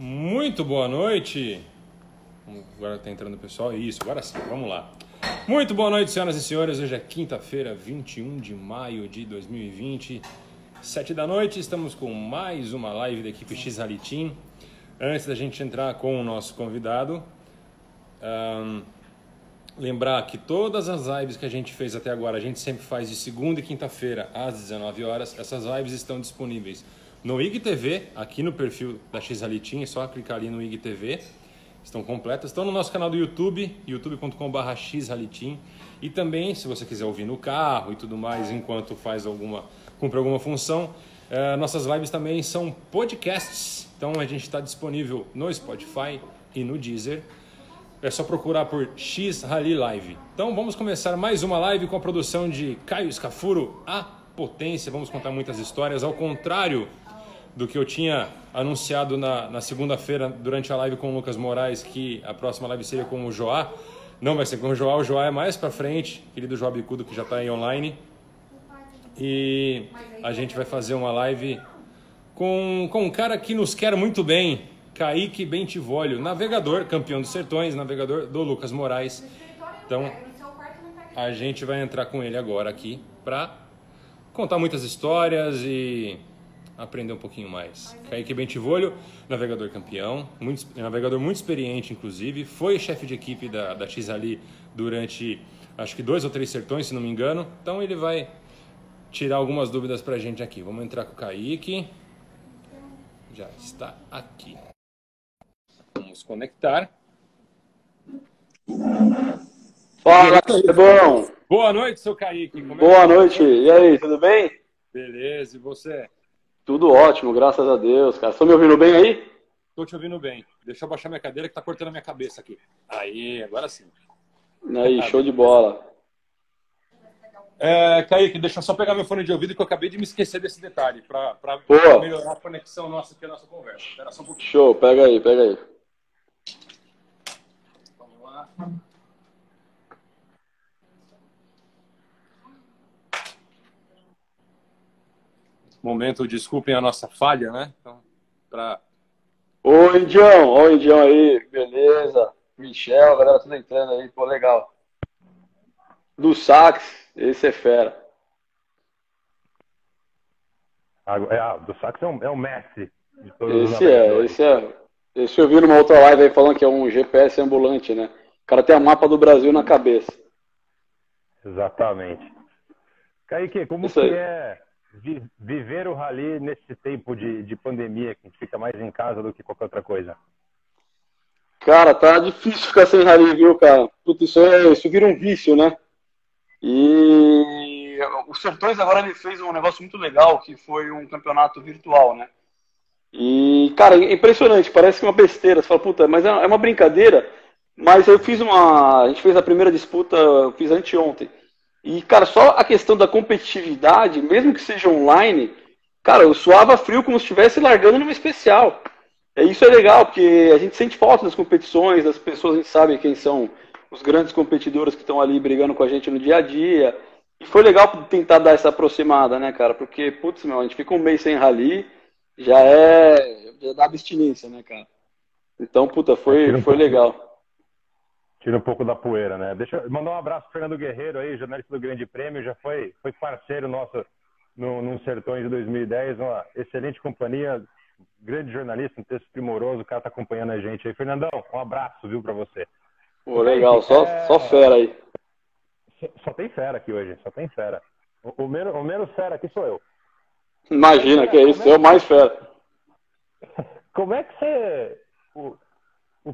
Muito boa noite. Agora está entrando o pessoal. Isso, agora sim, vamos lá. Muito boa noite, senhoras e senhores. Hoje é quinta-feira, 21 de maio de 2020, sete da noite. Estamos com mais uma live da equipe X Rally Team. Antes da gente entrar com o nosso convidado, um, lembrar que todas as lives que a gente fez até agora, a gente sempre faz de segunda e quinta-feira às 19 horas. Essas lives estão disponíveis no IGTV, aqui no perfil da X Team, é só clicar ali no IGTV. Estão completas. Estão no nosso canal do YouTube, youtube.com.br xralitim. E também, se você quiser ouvir no carro e tudo mais, enquanto faz alguma, cumpre alguma função, eh, nossas lives também são podcasts. Então a gente está disponível no Spotify e no Deezer. É só procurar por X Rally Live. Então vamos começar mais uma live com a produção de Caio Scafuro, a potência. Vamos contar muitas histórias. Ao contrário do que eu tinha anunciado na, na segunda-feira durante a live com o Lucas Moraes, que a próxima live seria com o Joá. Não vai ser com o Joá, o Joá é mais para frente, querido Joá Bicudo, que já está aí online. E a gente vai fazer uma live com, com um cara que nos quer muito bem, Kaique Bentivolio, navegador, campeão dos sertões, navegador do Lucas Moraes. Então, a gente vai entrar com ele agora aqui para contar muitas histórias e aprender um pouquinho mais. Kaique Bentivolio, navegador campeão, muito, navegador muito experiente, inclusive, foi chefe de equipe da, da Xali durante acho que dois ou três sertões, se não me engano. Então ele vai tirar algumas dúvidas para a gente aqui. Vamos entrar com o Kaique. Já está aqui. Vamos conectar. Fala, tudo bom? Boa noite, seu Kaique. Como é Boa é noite. E aí, tudo bem? Beleza, e você? Tudo ótimo, graças a Deus, cara. Estão me ouvindo bem aí? Estou te ouvindo bem. Deixa eu baixar minha cadeira que está cortando a minha cabeça aqui. Aí, agora sim. Aí, show de bola. É, Kaique, deixa eu só pegar meu fone de ouvido que eu acabei de me esquecer desse detalhe, para melhorar a conexão nossa aqui, a nossa conversa. Espera só um pouquinho. Show, pega aí, pega aí. Vamos lá. Momento, desculpem a nossa falha, né? Então, pra... Oi, Indião, oi, Indião aí, beleza? Michel, galera, tudo entrando aí, pô, legal. Do sax, esse é fera. Ah, é, do sax é um, é um mestre. De todos esse é, esse é. Esse eu vi numa outra live aí falando que é um GPS ambulante, né? O cara tem a mapa do Brasil na cabeça. Exatamente. Kaique, como que é viver o rally nesse tempo de, de pandemia, que a gente fica mais em casa do que qualquer outra coisa? Cara, tá difícil ficar sem rally, viu, cara? Isso, é, isso vira um vício, né? E o Sertões agora ele fez um negócio muito legal, que foi um campeonato virtual, né? E, cara, é impressionante, parece uma besteira. Você fala, puta, mas é, é uma brincadeira. Mas eu fiz uma. A gente fez a primeira disputa, eu fiz anteontem. E, cara, só a questão da competitividade, mesmo que seja online, cara, eu suava frio como se estivesse largando numa especial. É, isso é legal, porque a gente sente falta das competições, das pessoas, a gente sabe quem são os grandes competidores que estão ali brigando com a gente no dia a dia. E foi legal tentar dar essa aproximada, né, cara? Porque, putz, meu, a gente fica um mês sem rally, já é. já dá abstinência, né, cara? Então, puta, foi, foi legal. Tira um pouco da poeira, né? Deixa eu mandar um abraço pro Fernando Guerreiro aí, jornalista do Grande Prêmio, já foi, foi parceiro nosso no, no Sertões de 2010, uma excelente companhia, grande jornalista, um texto primoroso, o cara tá acompanhando a gente aí. Fernandão, um abraço, viu, para você. Pô, legal, só, é... só fera aí. Só, só, tem fera aqui hoje, só tem fera. O, o, menos, o menos fera aqui sou eu. Imagina, que é isso, é o mais fera. Como é que você o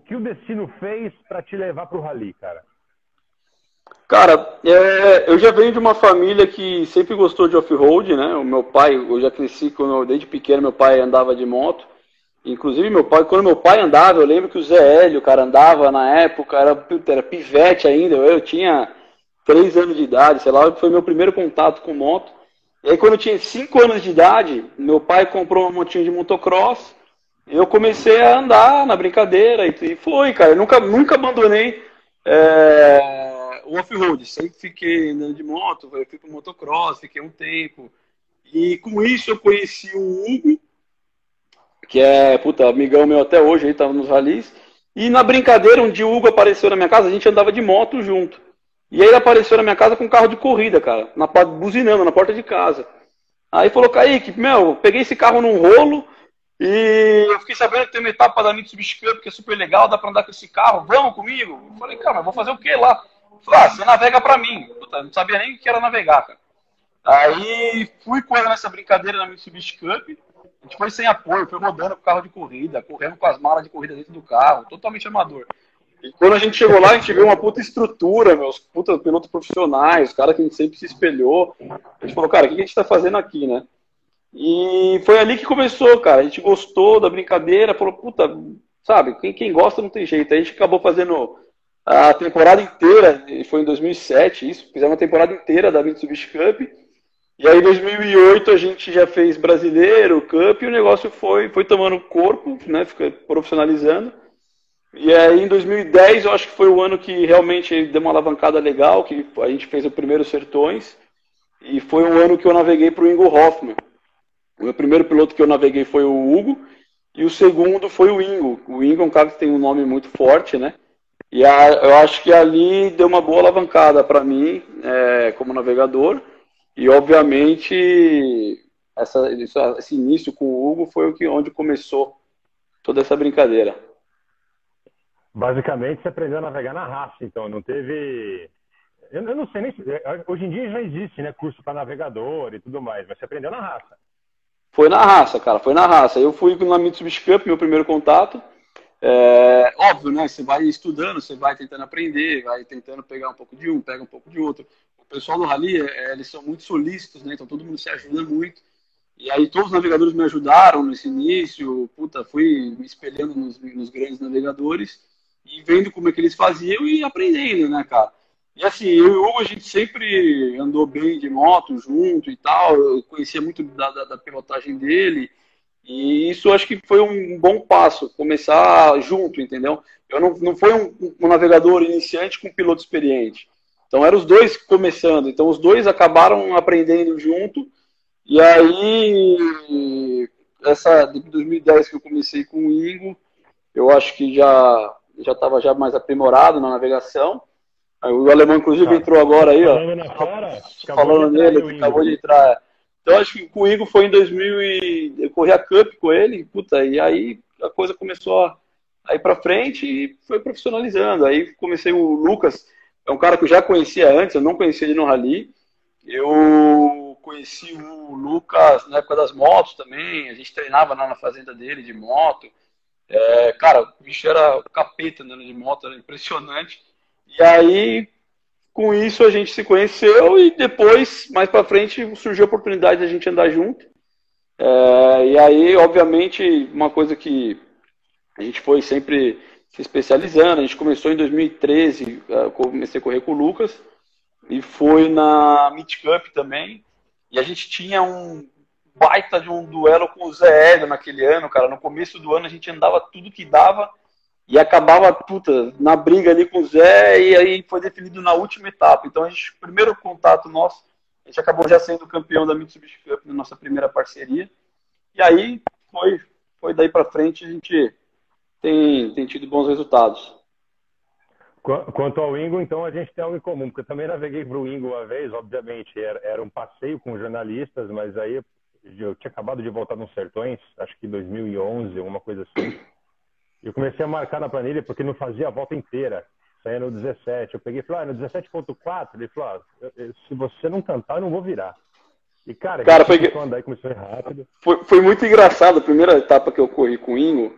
que o destino fez para te levar para o rally, cara? Cara, é, eu já venho de uma família que sempre gostou de off-road, né? O meu pai, eu já cresci quando, desde pequeno, meu pai andava de moto. Inclusive, meu pai, quando meu pai andava, eu lembro que o Zé Hélio, cara, andava na época, era, era pivete ainda, eu, eu tinha três anos de idade, sei lá, foi meu primeiro contato com moto. E aí, quando eu tinha cinco anos de idade, meu pai comprou uma motinha de motocross eu comecei a andar na brincadeira e, foi, cara. Eu nunca, nunca abandonei é, o off-road. Sempre fiquei andando de moto, eu fui pro motocross, fiquei um tempo. E com isso eu conheci o Hugo. que é, puta, amigão meu até hoje, aí tava nos ralis. E na brincadeira, um dia o Hugo apareceu na minha casa, a gente andava de moto junto. E aí ele apareceu na minha casa com um carro de corrida, cara, na, buzinando na porta de casa. Aí falou, Kaique, meu, peguei esse carro num rolo e eu fiquei sabendo que tem uma etapa da Mitsubishi Cup que é super legal, dá pra andar com esse carro, vamos comigo? Eu falei, cara, mas vou fazer o que lá? Falou, ah, você navega pra mim. Puta, não sabia nem o que era navegar, cara. Aí fui com ele nessa brincadeira na Mitsubishi Cup. A gente foi sem apoio, foi rodando com o carro de corrida, correndo com as malas de corrida dentro do carro, totalmente amador. E quando a gente chegou lá, a gente viu uma puta estrutura, meus puta pilotos profissionais, cara que a gente sempre se espelhou. A gente falou, cara, o que a gente tá fazendo aqui, né? E foi ali que começou, cara. A gente gostou da brincadeira, falou, puta, sabe, quem, quem gosta não tem jeito. A gente acabou fazendo a temporada inteira, foi em 2007 isso, fizemos uma temporada inteira da Mitsubishi Cup. E aí, em 2008, a gente já fez brasileiro, Cup, e o negócio foi, foi tomando corpo, né? Fica profissionalizando. E aí, em 2010, eu acho que foi o ano que realmente deu uma alavancada legal, que a gente fez o primeiro Sertões. E foi um ano que eu naveguei para o Ingo Hoffman. O meu primeiro piloto que eu naveguei foi o Hugo, e o segundo foi o Ingo. O Ingo é um cara que tem um nome muito forte, né? E a, eu acho que ali deu uma boa alavancada para mim, é, como navegador. E obviamente essa, esse início com o Hugo foi o que onde começou toda essa brincadeira. Basicamente você aprendeu a navegar na raça, então não teve. Eu, eu não sei nem. Hoje em dia já existe, né, curso para navegador e tudo mais, mas você aprendeu na raça. Foi na raça, cara, foi na raça. Eu fui na Mitsubishi Cup, meu primeiro contato. É, óbvio, né? Você vai estudando, você vai tentando aprender, vai tentando pegar um pouco de um, pega um pouco de outro o pessoal do Rally, é, eles são muito solícitos, né? Então todo mundo se ajuda muito. E aí todos os navegadores me ajudaram nesse início, puta, fui me espelhando nos, nos grandes navegadores e vendo como é que eles faziam e aprendendo, né, cara? E assim, eu e o Hugo, a gente sempre andou bem de moto junto e tal, eu conhecia muito da, da, da pilotagem dele, e isso acho que foi um bom passo, começar junto, entendeu? Eu não, não fui um, um navegador iniciante com um piloto experiente. Então eram os dois começando, então os dois acabaram aprendendo junto. E aí, essa de 2010 que eu comecei com o Ingo, eu acho que já já estava já mais aprimorado na navegação. O alemão, inclusive, tá. entrou agora aí, ó. Falando, falando nele, acabou de entrar. Então, acho que com o Ingo foi em 2000 e eu corri a Cup com ele, puta, e aí a coisa começou a ir para frente e foi profissionalizando. Aí comecei o Lucas, é um cara que eu já conhecia antes, eu não conhecia ele no Rally. Eu conheci o Lucas na época das motos também, a gente treinava lá na fazenda dele de moto. É, cara, o bicho era capeta andando de moto, era impressionante. E aí, com isso, a gente se conheceu e depois, mais pra frente, surgiu a oportunidade de a gente andar junto. É, e aí, obviamente, uma coisa que a gente foi sempre se especializando. A gente começou em 2013, eh, comecei a correr com o Lucas, e foi na Meet Cup também. E a gente tinha um baita de um duelo com o Zé Hélio naquele ano, cara. No começo do ano a gente andava tudo que dava e acabava, puta, na briga ali com o Zé, e aí foi definido na última etapa. Então a gente, primeiro contato nosso, a gente acabou já sendo campeão da Mitsubishi Cup na nossa primeira parceria. E aí foi, foi daí para frente a gente tem, tem tido bons resultados. Quanto ao Ingo, então a gente tem algo em comum, porque eu também naveguei para o Ingo uma vez, obviamente, era, era um passeio com jornalistas, mas aí eu tinha acabado de voltar nos Sertões, acho que 2011, alguma coisa assim. Eu comecei a marcar na planilha porque não fazia a volta inteira, saía no 17. Eu peguei e falei, ah, no 17.4, ele falou, ah, se você não cantar, eu não vou virar. E, cara, cara foi... andar e começou a ir rápido. Foi, foi muito engraçado, a primeira etapa que eu corri com o Ingo,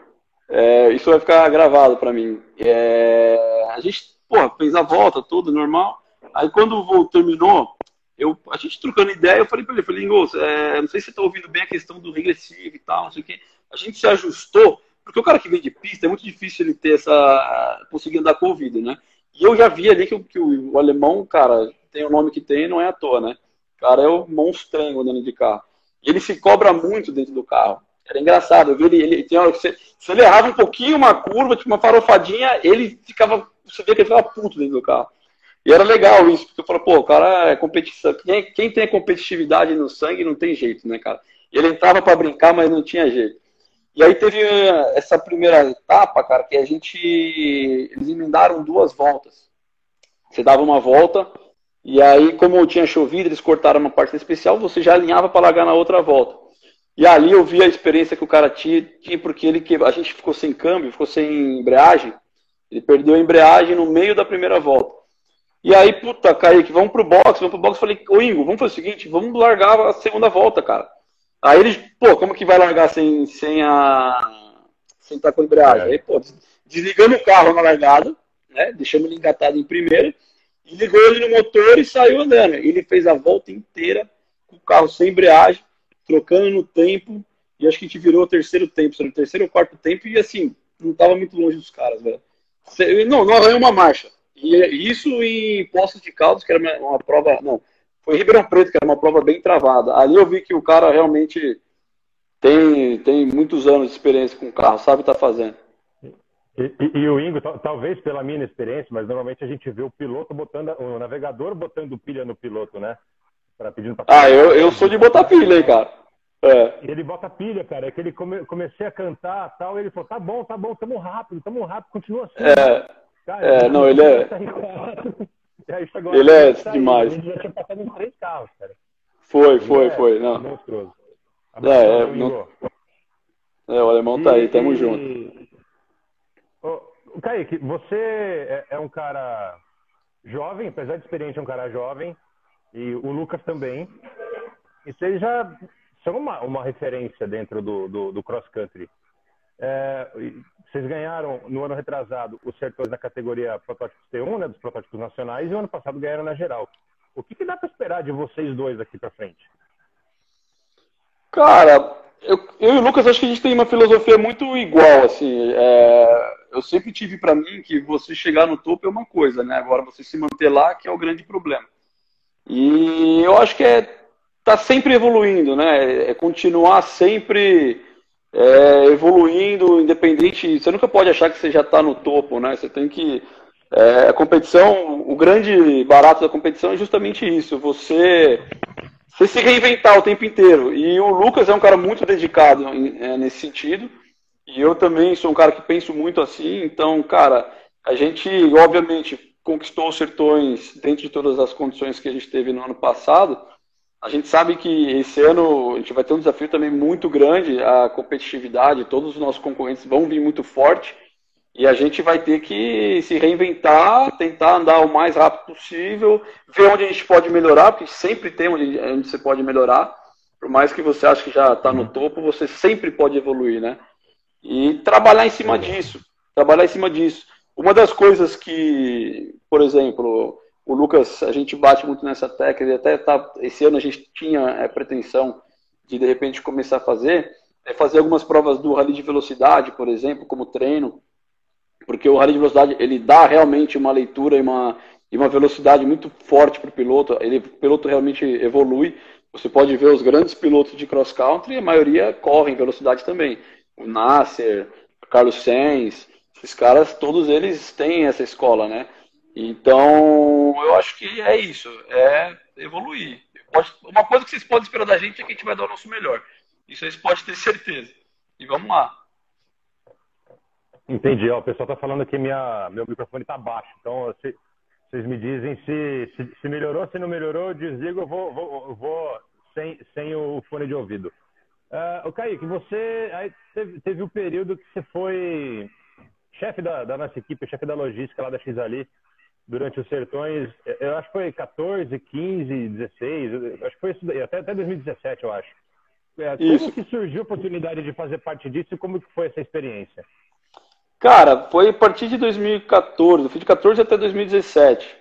é, isso vai ficar gravado para mim. É, a gente, porra, fez a volta, tudo normal. Aí quando o voo terminou, eu, a gente trocando ideia, eu falei para ele, falei, Ingos, é, não sei se você tá ouvindo bem a questão do regressivo e tal, não sei o quê. A gente se ajustou, porque o cara que vem de pista é muito difícil ele ter essa. conseguir andar com o ouvido, né? E eu já vi ali que, que o, o, alemão, cara, tem o nome que tem, não é à toa, né? O cara é o monstrengo andando de carro. E ele se cobra muito dentro do carro. Era engraçado, eu vi ele, ele tinha, se, se ele errava um pouquinho uma curva, tipo uma farofadinha, ele ficava, você via que ele ficava puto dentro do carro. E era legal isso, porque eu falo, pô, o cara é competição. Quem, quem tem competitividade no sangue não tem jeito, né, cara? Ele entrava para brincar, mas não tinha jeito. E aí teve eh, essa primeira etapa, cara, que a gente. Eles emendaram duas voltas. Você dava uma volta, e aí, como tinha chovido, eles cortaram uma parte especial, você já alinhava para largar na outra volta. E ali eu vi a experiência que o cara tinha, porque ele a gente ficou sem câmbio, ficou sem embreagem. Ele perdeu a embreagem no meio da primeira volta. E aí, puta, Kaique, vamos pro box, vamos pro box. Falei, ô Ingo, vamos fazer o seguinte, vamos largar a segunda volta, cara. Aí eles, pô, como que vai largar sem, sem a. sem estar com a embreagem? É. Aí, pô, desligando o carro na largada, né? Deixamos ele engatado em primeira, e ligou ele no motor e saiu andando. Ele fez a volta inteira com o carro sem embreagem, trocando no tempo, e acho que a gente virou o terceiro tempo, no terceiro ou quarto tempo, e assim, não tava muito longe dos caras, velho. Não, não arranhou uma marcha. E isso em Poços de Caldas, que era uma, uma prova. Não, foi Ribeirão Preto, que era uma prova bem travada. Ali eu vi que o cara realmente tem, tem muitos anos de experiência com o carro, sabe o que está fazendo. E, e, e, o Ingo, talvez pela minha experiência, mas normalmente a gente vê o piloto botando, o navegador botando pilha no piloto, né? Pra, pedindo pra... Ah, eu, eu sou de botar pilha aí, cara. É. Ele bota pilha, cara. É que ele come, comecei a cantar tal, e ele falou: tá bom, tá bom, tamo rápido, tamo rápido, continua assim. É, cara, é não, ele é. Ele é demais. Ele já tinha passado em três carros, cara. Foi, foi, é foi. Não. Monstruoso. É, é, não... é, o alemão tá aí, tamo e... junto. Ô, Kaique, você é, é um cara jovem, apesar de experiente, é um cara jovem, e o Lucas também. E vocês já são uma, uma referência dentro do, do, do cross-country. É, vocês ganharam no ano retrasado os sertões na categoria protótipos T1, né, dos protótipos nacionais, e o ano passado ganharam na geral. O que, que dá para esperar de vocês dois aqui para frente? Cara, eu, eu, e o Lucas acho que a gente tem uma filosofia muito igual, assim. É, eu sempre tive para mim que você chegar no topo é uma coisa, né? Agora você se manter lá que é o grande problema. E eu acho que é tá sempre evoluindo, né? É continuar sempre é, evoluindo, independente. Você nunca pode achar que você já está no topo, né? Você tem que. É, a competição, o grande barato da competição é justamente isso. Você, você se reinventar o tempo inteiro. E o Lucas é um cara muito dedicado é, nesse sentido. E eu também sou um cara que penso muito assim. Então, cara, a gente, obviamente, conquistou os sertões dentro de todas as condições que a gente teve no ano passado. A gente sabe que esse ano a gente vai ter um desafio também muito grande, a competitividade, todos os nossos concorrentes vão vir muito forte e a gente vai ter que se reinventar, tentar andar o mais rápido possível, ver onde a gente pode melhorar, porque sempre tem onde, onde você pode melhorar. Por mais que você ache que já está no topo, você sempre pode evoluir, né? E trabalhar em cima disso, trabalhar em cima disso. Uma das coisas que, por exemplo, o Lucas, a gente bate muito nessa tecla, e até tá, esse ano a gente tinha é, pretensão de de repente começar a fazer, é fazer algumas provas do rally de velocidade, por exemplo, como treino, porque o rally de velocidade ele dá realmente uma leitura e uma, e uma velocidade muito forte para o piloto, ele, o piloto realmente evolui. Você pode ver os grandes pilotos de cross country, a maioria correm velocidade também. O Nasser, o Carlos Sainz, esses caras, todos eles têm essa escola, né? Então, eu acho que é isso, é evoluir. Uma coisa que vocês podem esperar da gente é que a gente vai dar o nosso melhor. Isso vocês podem ter certeza. E vamos lá. Entendi. Ó, o pessoal está falando que minha, meu microfone está baixo. Então, se, vocês me dizem se, se, se, melhorou, se não melhorou, eu desligo, eu vou, vou, vou sem, sem o fone de ouvido. Uh, o Kaique, você aí teve, teve um período que você foi chefe da, da nossa equipe, chefe da logística lá da X ali durante os sertões, eu acho que foi 14, 15, 16, acho que foi isso daí, até, até 2017, eu acho. É, como que surgiu a oportunidade de fazer parte disso e como que foi essa experiência? Cara, foi a partir de 2014, fui de 14 até 2017.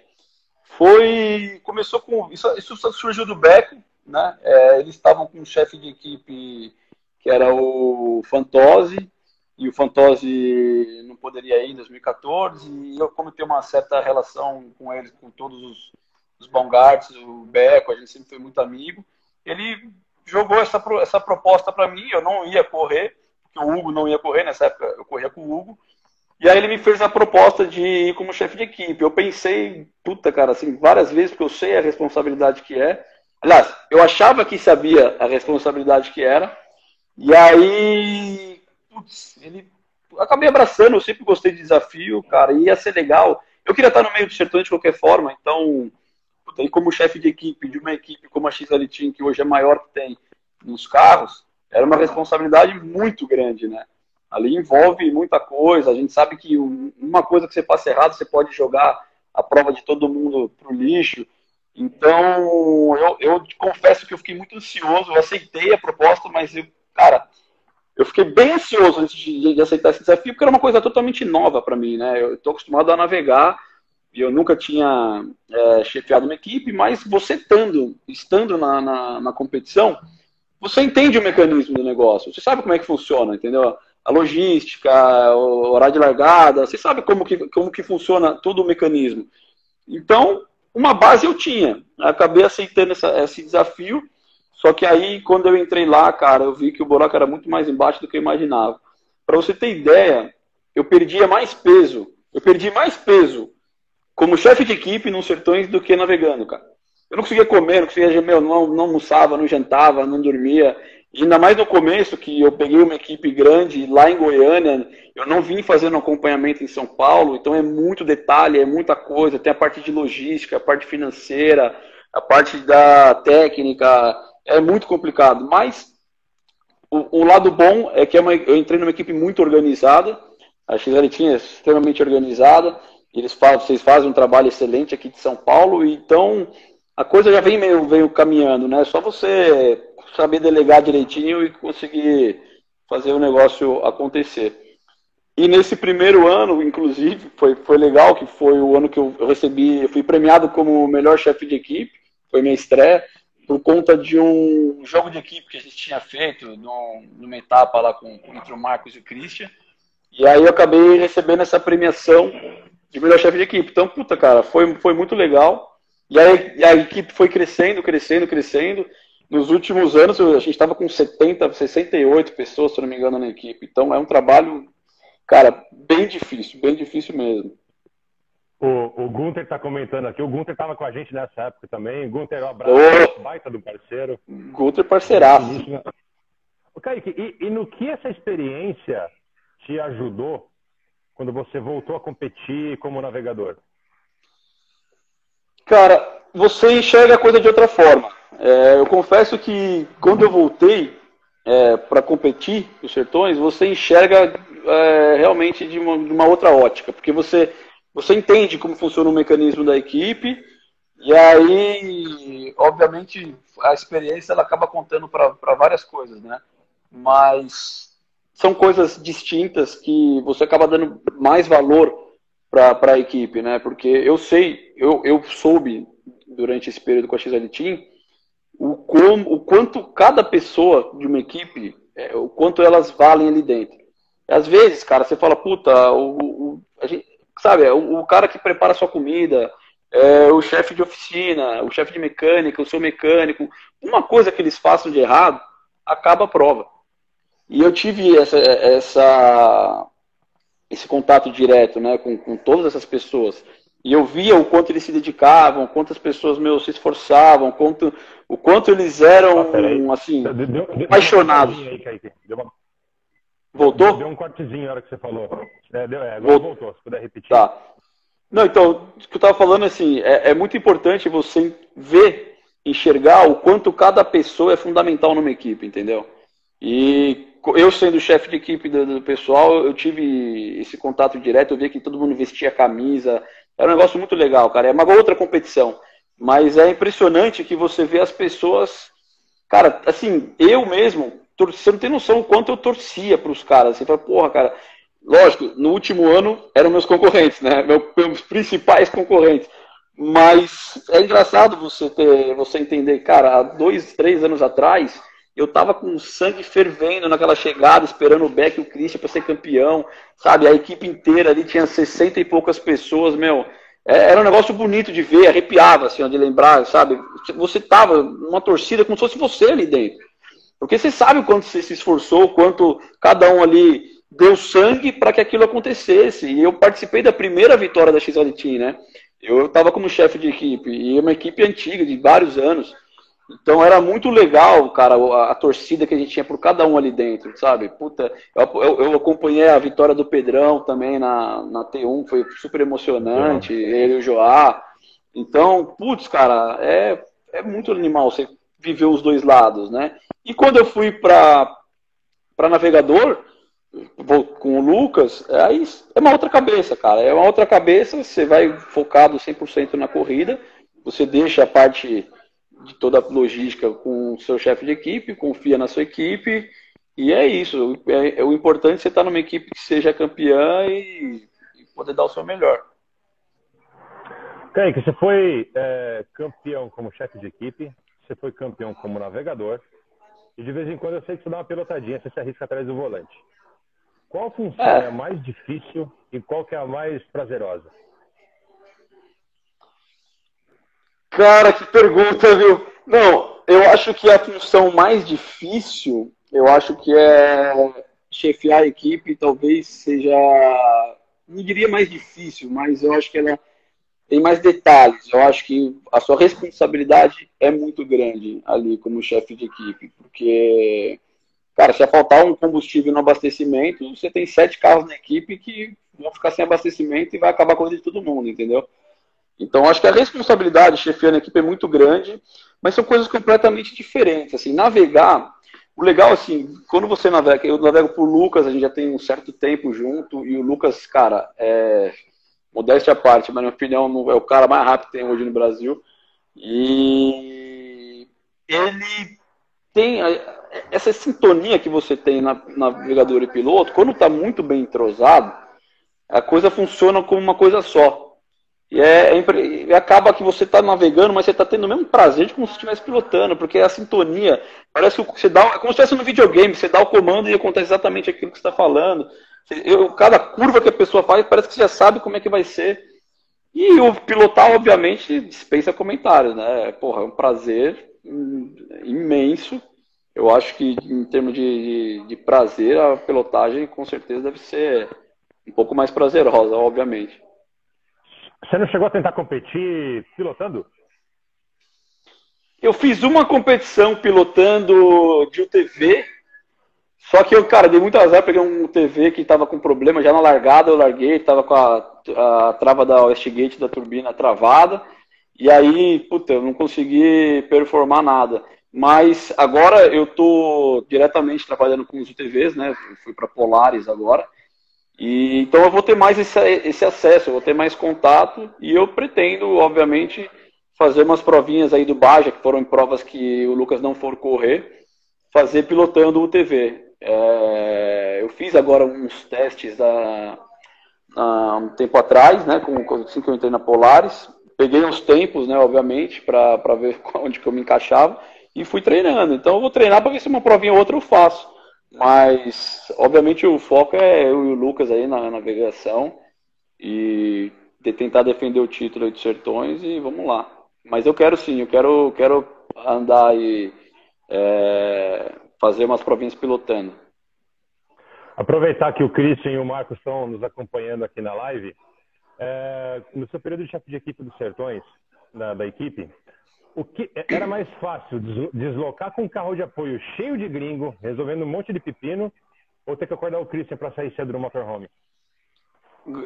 Foi, começou com, isso, isso surgiu do Beco, né? É, eles estavam com um chefe de equipe que era o Fantose, e o Fantozzi não poderia ir em 2014, e eu, como tenho uma certa relação com eles, com todos os, os o Beco, a gente sempre foi muito amigo, ele jogou essa, essa proposta para mim, eu não ia correr, porque o Hugo não ia correr, nessa época eu corria com o Hugo, e aí ele me fez a proposta de ir como chefe de equipe. Eu pensei, puta cara, assim, várias vezes, porque eu sei a responsabilidade que é. Aliás, eu achava que sabia a responsabilidade que era. E aí putz, ele. Acabei abraçando, eu sempre gostei de desafio, cara, e ia ser legal. Eu queria estar no meio do sertão de qualquer forma, então, como chefe de equipe, de uma equipe como a XL Team, que hoje é maior que tem nos carros, era uma responsabilidade muito grande, né? Ali envolve muita coisa, a gente sabe que uma coisa que você passa errado, você pode jogar a prova de todo mundo pro lixo. Então, eu, eu confesso que eu fiquei muito ansioso, eu aceitei a proposta, mas eu, cara, eu fiquei bem ansioso antes de, de, aceitar esse desafio, porque era uma coisa totalmente nova para mim, né? Eu estou acostumado a navegar e eu nunca tinha é, chefiado uma equipe, mas você estando, estando na, na, na, competição, você entende o mecanismo do negócio, você sabe como é que funciona, entendeu? A logística, o horário de largada, você sabe como que, como que funciona todo o mecanismo. Então, uma base eu tinha. Acabei aceitando essa, esse desafio só que aí, quando eu entrei lá, cara, eu vi que o buraco era muito mais embaixo do que eu imaginava. Para você ter ideia, eu perdia mais peso. Eu perdi mais peso como chefe de equipe nos sertões do que navegando, cara. Eu não conseguia comer, não conseguia, meu, não, não almoçava, não jantava, não dormia. E ainda mais no começo, que eu peguei uma equipe grande lá em Goiânia, eu não vim fazendo acompanhamento em São Paulo, então é muito detalhe, é muita coisa. Tem a parte de logística, a parte financeira, a parte da técnica, é muito complicado. Mas o, o lado bom é que é uma, eu entrei numa equipe muito organizada. A XL tinha é extremamente organizada. Eles fazem, vocês fazem um trabalho excelente aqui de São Paulo. Então a coisa já vem meio, veio caminhando, né? Só você saber delegar direitinho e conseguir fazer o negócio acontecer. E nesse primeiro ano, inclusive, foi, foi legal, que foi o ano que eu recebi, eu fui premiado como melhor chefe de equipe, foi minha estreia por conta de um jogo de equipe que a gente tinha feito numa etapa lá com, entre o Marcos e o Christian. E aí eu acabei recebendo essa premiação de melhor chefe de equipe. Então, puta, cara, foi, foi muito legal. E aí a equipe foi crescendo, crescendo, crescendo. Nos últimos anos, a gente estava com 70, 68 pessoas, se não me engano, na equipe. Então, é um trabalho, cara, bem difícil, bem difícil mesmo. O, o Gunter está comentando aqui. O Gunter estava com a gente nessa época também. Gunter, um abraço. Baita do parceiro. Gunter parceiraço. O Kaique, e, e no que essa experiência te ajudou quando você voltou a competir como navegador? Cara, você enxerga a coisa de outra forma. É, eu confesso que quando eu voltei é, para competir nos sertões, você enxerga é, realmente de uma, de uma, outra ótica, porque você você entende como funciona o mecanismo da equipe, e aí, obviamente, a experiência ela acaba contando para várias coisas, né? Mas são coisas distintas que você acaba dando mais valor para a equipe, né? Porque eu sei, eu, eu soube durante esse período com a XL Team o, como, o quanto cada pessoa de uma equipe, é, o quanto elas valem ali dentro. Às vezes, cara, você fala, puta, o, o a gente, sabe, é o, o cara que prepara a sua comida, é o chefe de oficina, o chefe de mecânica, o seu mecânico, uma coisa que eles façam de errado, acaba a prova. E eu tive essa, essa, esse contato direto né, com, com todas essas pessoas. E eu via o quanto eles se dedicavam, quantas pessoas meu, se esforçavam, quanto, o quanto eles eram ah, assim, deu, deu, apaixonados. Deu uma, Voltou? Deu um cortezinho na hora que você falou. É, deu, é, agora voltou. Se puder repetir. Tá. Não, então, o que eu estava falando assim, é, é, muito importante você ver, enxergar o quanto cada pessoa é fundamental numa equipe, entendeu? E eu sendo chefe de equipe do, do, pessoal, eu tive esse contato direto, eu vi que todo mundo vestia camisa. Era um negócio muito legal, cara. É uma outra competição. Mas é impressionante que você vê as pessoas. Cara, assim, eu mesmo, você não tem noção o quanto eu torcia para os caras. Você fala, porra, cara. Lógico, no último ano eram meus concorrentes, né? Meus principais concorrentes. Mas é engraçado você ter, você entender, cara, há dois, três anos atrás, eu tava com sangue fervendo naquela chegada, esperando o Beck e o Christian para ser campeão, sabe? A equipe inteira ali tinha 60 e poucas pessoas, meu. É, era um negócio bonito de ver, arrepiava, assim, de lembrar, sabe? Você tava numa torcida como se fosse você ali dentro. Porque você sabe o quanto você se esforçou, o quanto cada um ali deu sangue para que aquilo acontecesse. E eu participei da primeira vitória da XL Team, né? Eu estava como chefe de equipe, e é uma equipe antiga, de vários anos. Então era muito legal, cara, a, a, torcida que a gente tinha por cada um ali dentro, sabe? Puta, eu, eu, eu acompanhei a vitória do Pedrão também na, na T1, foi super emocionante, uhum. ele e o Joá. Então, putz, cara, é, é muito animal você viver os dois lados, né? E quando eu fui para navegador, com o Lucas, aí é uma outra cabeça, cara. É uma outra cabeça, você vai focado 100% na corrida, você deixa a parte de toda a logística com o seu chefe de equipe, confia na sua equipe, e é isso. É, é o importante é você estar numa equipe que seja campeã e, e poder dar o seu melhor. Kaique, você foi é, campeão como chefe de equipe, você foi campeão como navegador, e de vez em quando eu sei que você dá uma pelotadinha, você se arrisca atrás do volante. Qual função é, é a mais difícil e qual que é a mais prazerosa? Cara, que pergunta, viu? Não, eu acho que a função mais difícil, eu acho que é chefiar a equipe, talvez seja, não diria mais difícil, mas eu acho que ela tem mais detalhes. Eu acho que a sua responsabilidade é muito grande ali como chefe de equipe, porque, cara, se faltar um combustível no abastecimento, você tem sete carros na equipe que vão ficar sem abastecimento e vai acabar a vida de todo mundo, entendeu? Então, acho que a responsabilidade chefiando a equipe é muito grande, mas são coisas completamente diferentes. Assim, navegar, o legal, assim, quando você navega, eu navego por Lucas, a gente já tem um certo tempo junto, e o Lucas, cara, é, modéstia à parte, mas na minha opinião, é o cara mais rápido que tem hoje no Brasil. E ele tem essa sintonia que você tem na navegador e piloto, quando está muito bem entrosado, a coisa funciona como uma coisa só. E é, é, acaba que você está navegando, mas você está tendo o mesmo prazer de como se estivesse pilotando, porque a sintonia parece que você dá, é como se estivesse no videogame, você dá o comando e acontece exatamente aquilo que você está falando. Eu, cada curva que a pessoa faz parece que você já sabe como é que vai ser. E o pilotar, obviamente, dispensa comentários, né? Porra, é um prazer imenso. Eu acho que em termos de, de, de prazer, a pilotagem com certeza deve ser um pouco mais prazerosa, obviamente. Você não chegou a tentar competir pilotando? Eu fiz uma competição pilotando de UTV, só que eu, cara, dei muito azar, peguei um TV que estava com problema já na largada, eu larguei, estava com a, a, trava da Westgate da turbina travada, e aí, puta, eu não consegui performar nada. Mas agora eu tô diretamente trabalhando com os UTVs, né? Fui para Polaris agora. E, então eu vou ter mais esse, esse acesso, eu vou ter mais contato e eu pretendo, obviamente, fazer umas provinhas aí do Baja, que foram provas que o Lucas não for correr, fazer pilotando o TV. É, eu fiz agora uns testes há, há um tempo atrás, né, com, assim que eu entrei na Polaris, peguei uns tempos, né, obviamente, para ver onde que eu me encaixava e fui treinando. Então eu vou treinar para ver se uma provinha ou outra eu faço. Mas, obviamente, o foco é eu e o Lucas aí na navegação e de tentar defender o título de Sertões e vamos lá. Mas eu quero sim, eu quero, quero andar e é, fazer umas províncias pilotando. Aproveitar que o Christian e o Marcos estão nos acompanhando aqui na live. É, no seu período de chefe de equipe dos Sertões, da, da equipe, o que era mais fácil deslocar com um carro de apoio cheio de gringo, resolvendo um monte de pepino, ou ter que acordar o Christian para sair cedo no motorhome?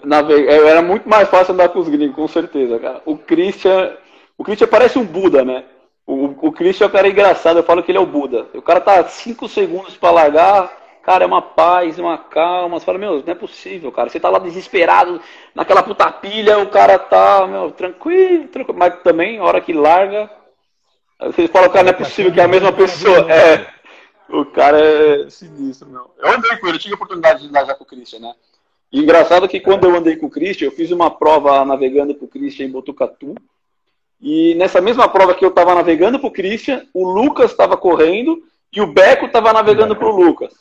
Na, era muito mais fácil andar com os gringos, com certeza, cara. O Christian, o Christian parece um Buda, né? O, o Christian é um cara engraçado, eu falo que ele é o Buda. O cara tá 5 segundos para largar, cara, é uma paz, uma calma. Você fala, meu, não é possível, cara. Você tá lá desesperado, naquela puta pilha, o cara tá, meu, tranquilo, tranquilo. Mas também, a hora que larga, vocês falam, cara, não é possível que é a mesma pessoa. É. O cara é sinistro, meu. Eu andei com ele, eu tive a oportunidade de andar já com o Christian, né? E engraçado que quando eu andei com o Christian, eu fiz uma prova navegando com o Christian em Botucatu. E nessa mesma prova que eu estava navegando pro Christian, o Lucas estava correndo e o Beco estava navegando pro Lucas.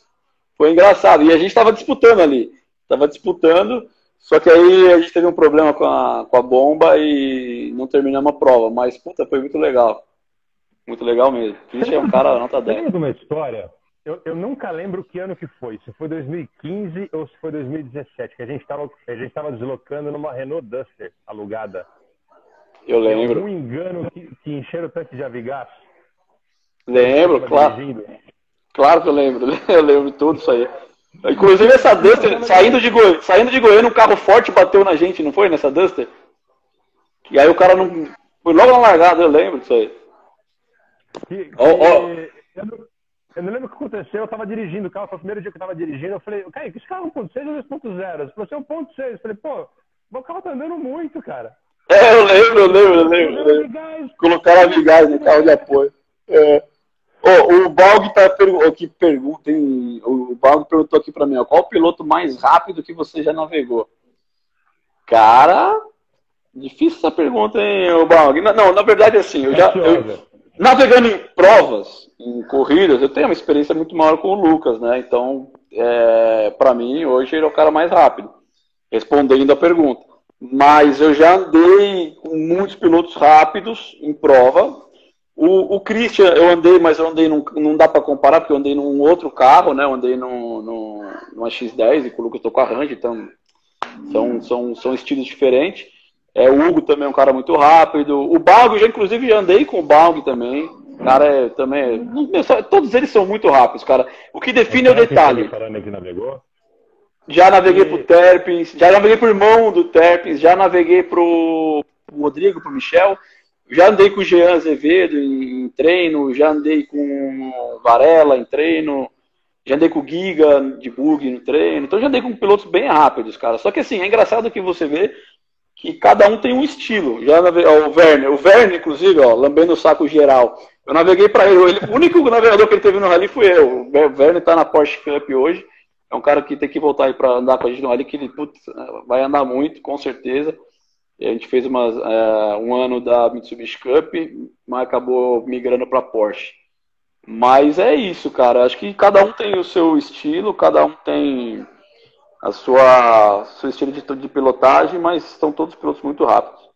Foi engraçado. E a gente estava disputando ali. Tava disputando, só que aí a gente teve um problema com a, com a bomba e não terminamos a prova. Mas, puta, foi muito legal. Muito legal mesmo. Christian é um cara nota 10. Lembra de uma história? Eu, eu nunca lembro que ano que foi. Se foi 2015 ou se foi 2017, que a gente estava deslocando numa Renault Duster alugada. Eu lembro. Um engano que, que encheram o tanque de avigás. Lembro, claro. Dirigindo. Claro que eu lembro, eu lembro tudo isso aí. Inclusive essa Duster, saindo de, Goi... saindo de Goiânia, um carro forte bateu na gente, não foi? Nessa Duster? E aí o cara não. Foi logo na largada, eu lembro disso aí. Que, oh, oh. Eu, não, eu, não, lembro o que aconteceu, eu tava dirigindo o carro, foi o primeiro dia que eu tava dirigindo, eu falei, cara, esse carro é 1.6 ou 2.0? Você falou assim, 1.6. Eu falei, pô, o carro tá andando muito, cara. É, eu lembro, eu lembro, eu lembro. Eu lembro. Colocaram no carro de apoio. É. Oh, o Balg tá aqui pergunta, o Balg perguntou aqui para mim, ó, qual o piloto mais rápido que você já navegou? Cara, difícil essa pergunta, hein, o Balg. Não, na verdade assim, eu já eu, navegando em provas, em corridas, eu tenho uma experiência muito maior com o Lucas, né? Então, é, para mim hoje ele é o cara mais rápido. Respondendo a pergunta. Mas eu já andei com muitos pilotos rápidos em prova, o, o Christian, eu andei, mas eu andei, num, não dá para comparar, porque eu andei num outro carro, né? Eu andei num, num, numa X10 e com o Lucas tô com a Ranger, então são, são, são estilos diferentes. É, o Hugo também é um cara muito rápido. O Balg, já inclusive já andei com o Balg também. O cara é, também. É, todos eles são muito rápidos, cara. O que define é o detalhe. Já naveguei pro Terpins, já naveguei pro irmão do Terpins, já naveguei pro Rodrigo, pro Michel. Já andei com o Jean Azevedo em treino, já andei com Varela em treino, já andei com o Giga de bug no treino, então já andei com pilotos bem rápidos, cara. Só que assim, é engraçado que você vê que cada um tem um estilo. Já nave... ó, o Werner, o Werner, inclusive, ó, lambendo o saco geral. Eu naveguei para ele. ele. O único navegador que ele teve no Rally foi eu. O Werner tá na Porsche Cup hoje. É um cara que tem que voltar aí para andar com a gente no Rally, que ele putz, vai andar muito, com certeza. A gente fez umas, é, um ano da Mitsubishi Cup, mas acabou migrando para Porsche. Mas é isso, cara. Acho que cada um tem o seu estilo, cada um tem a sua seu estilo de, de pilotagem, mas são todos pilotos muito rápidos.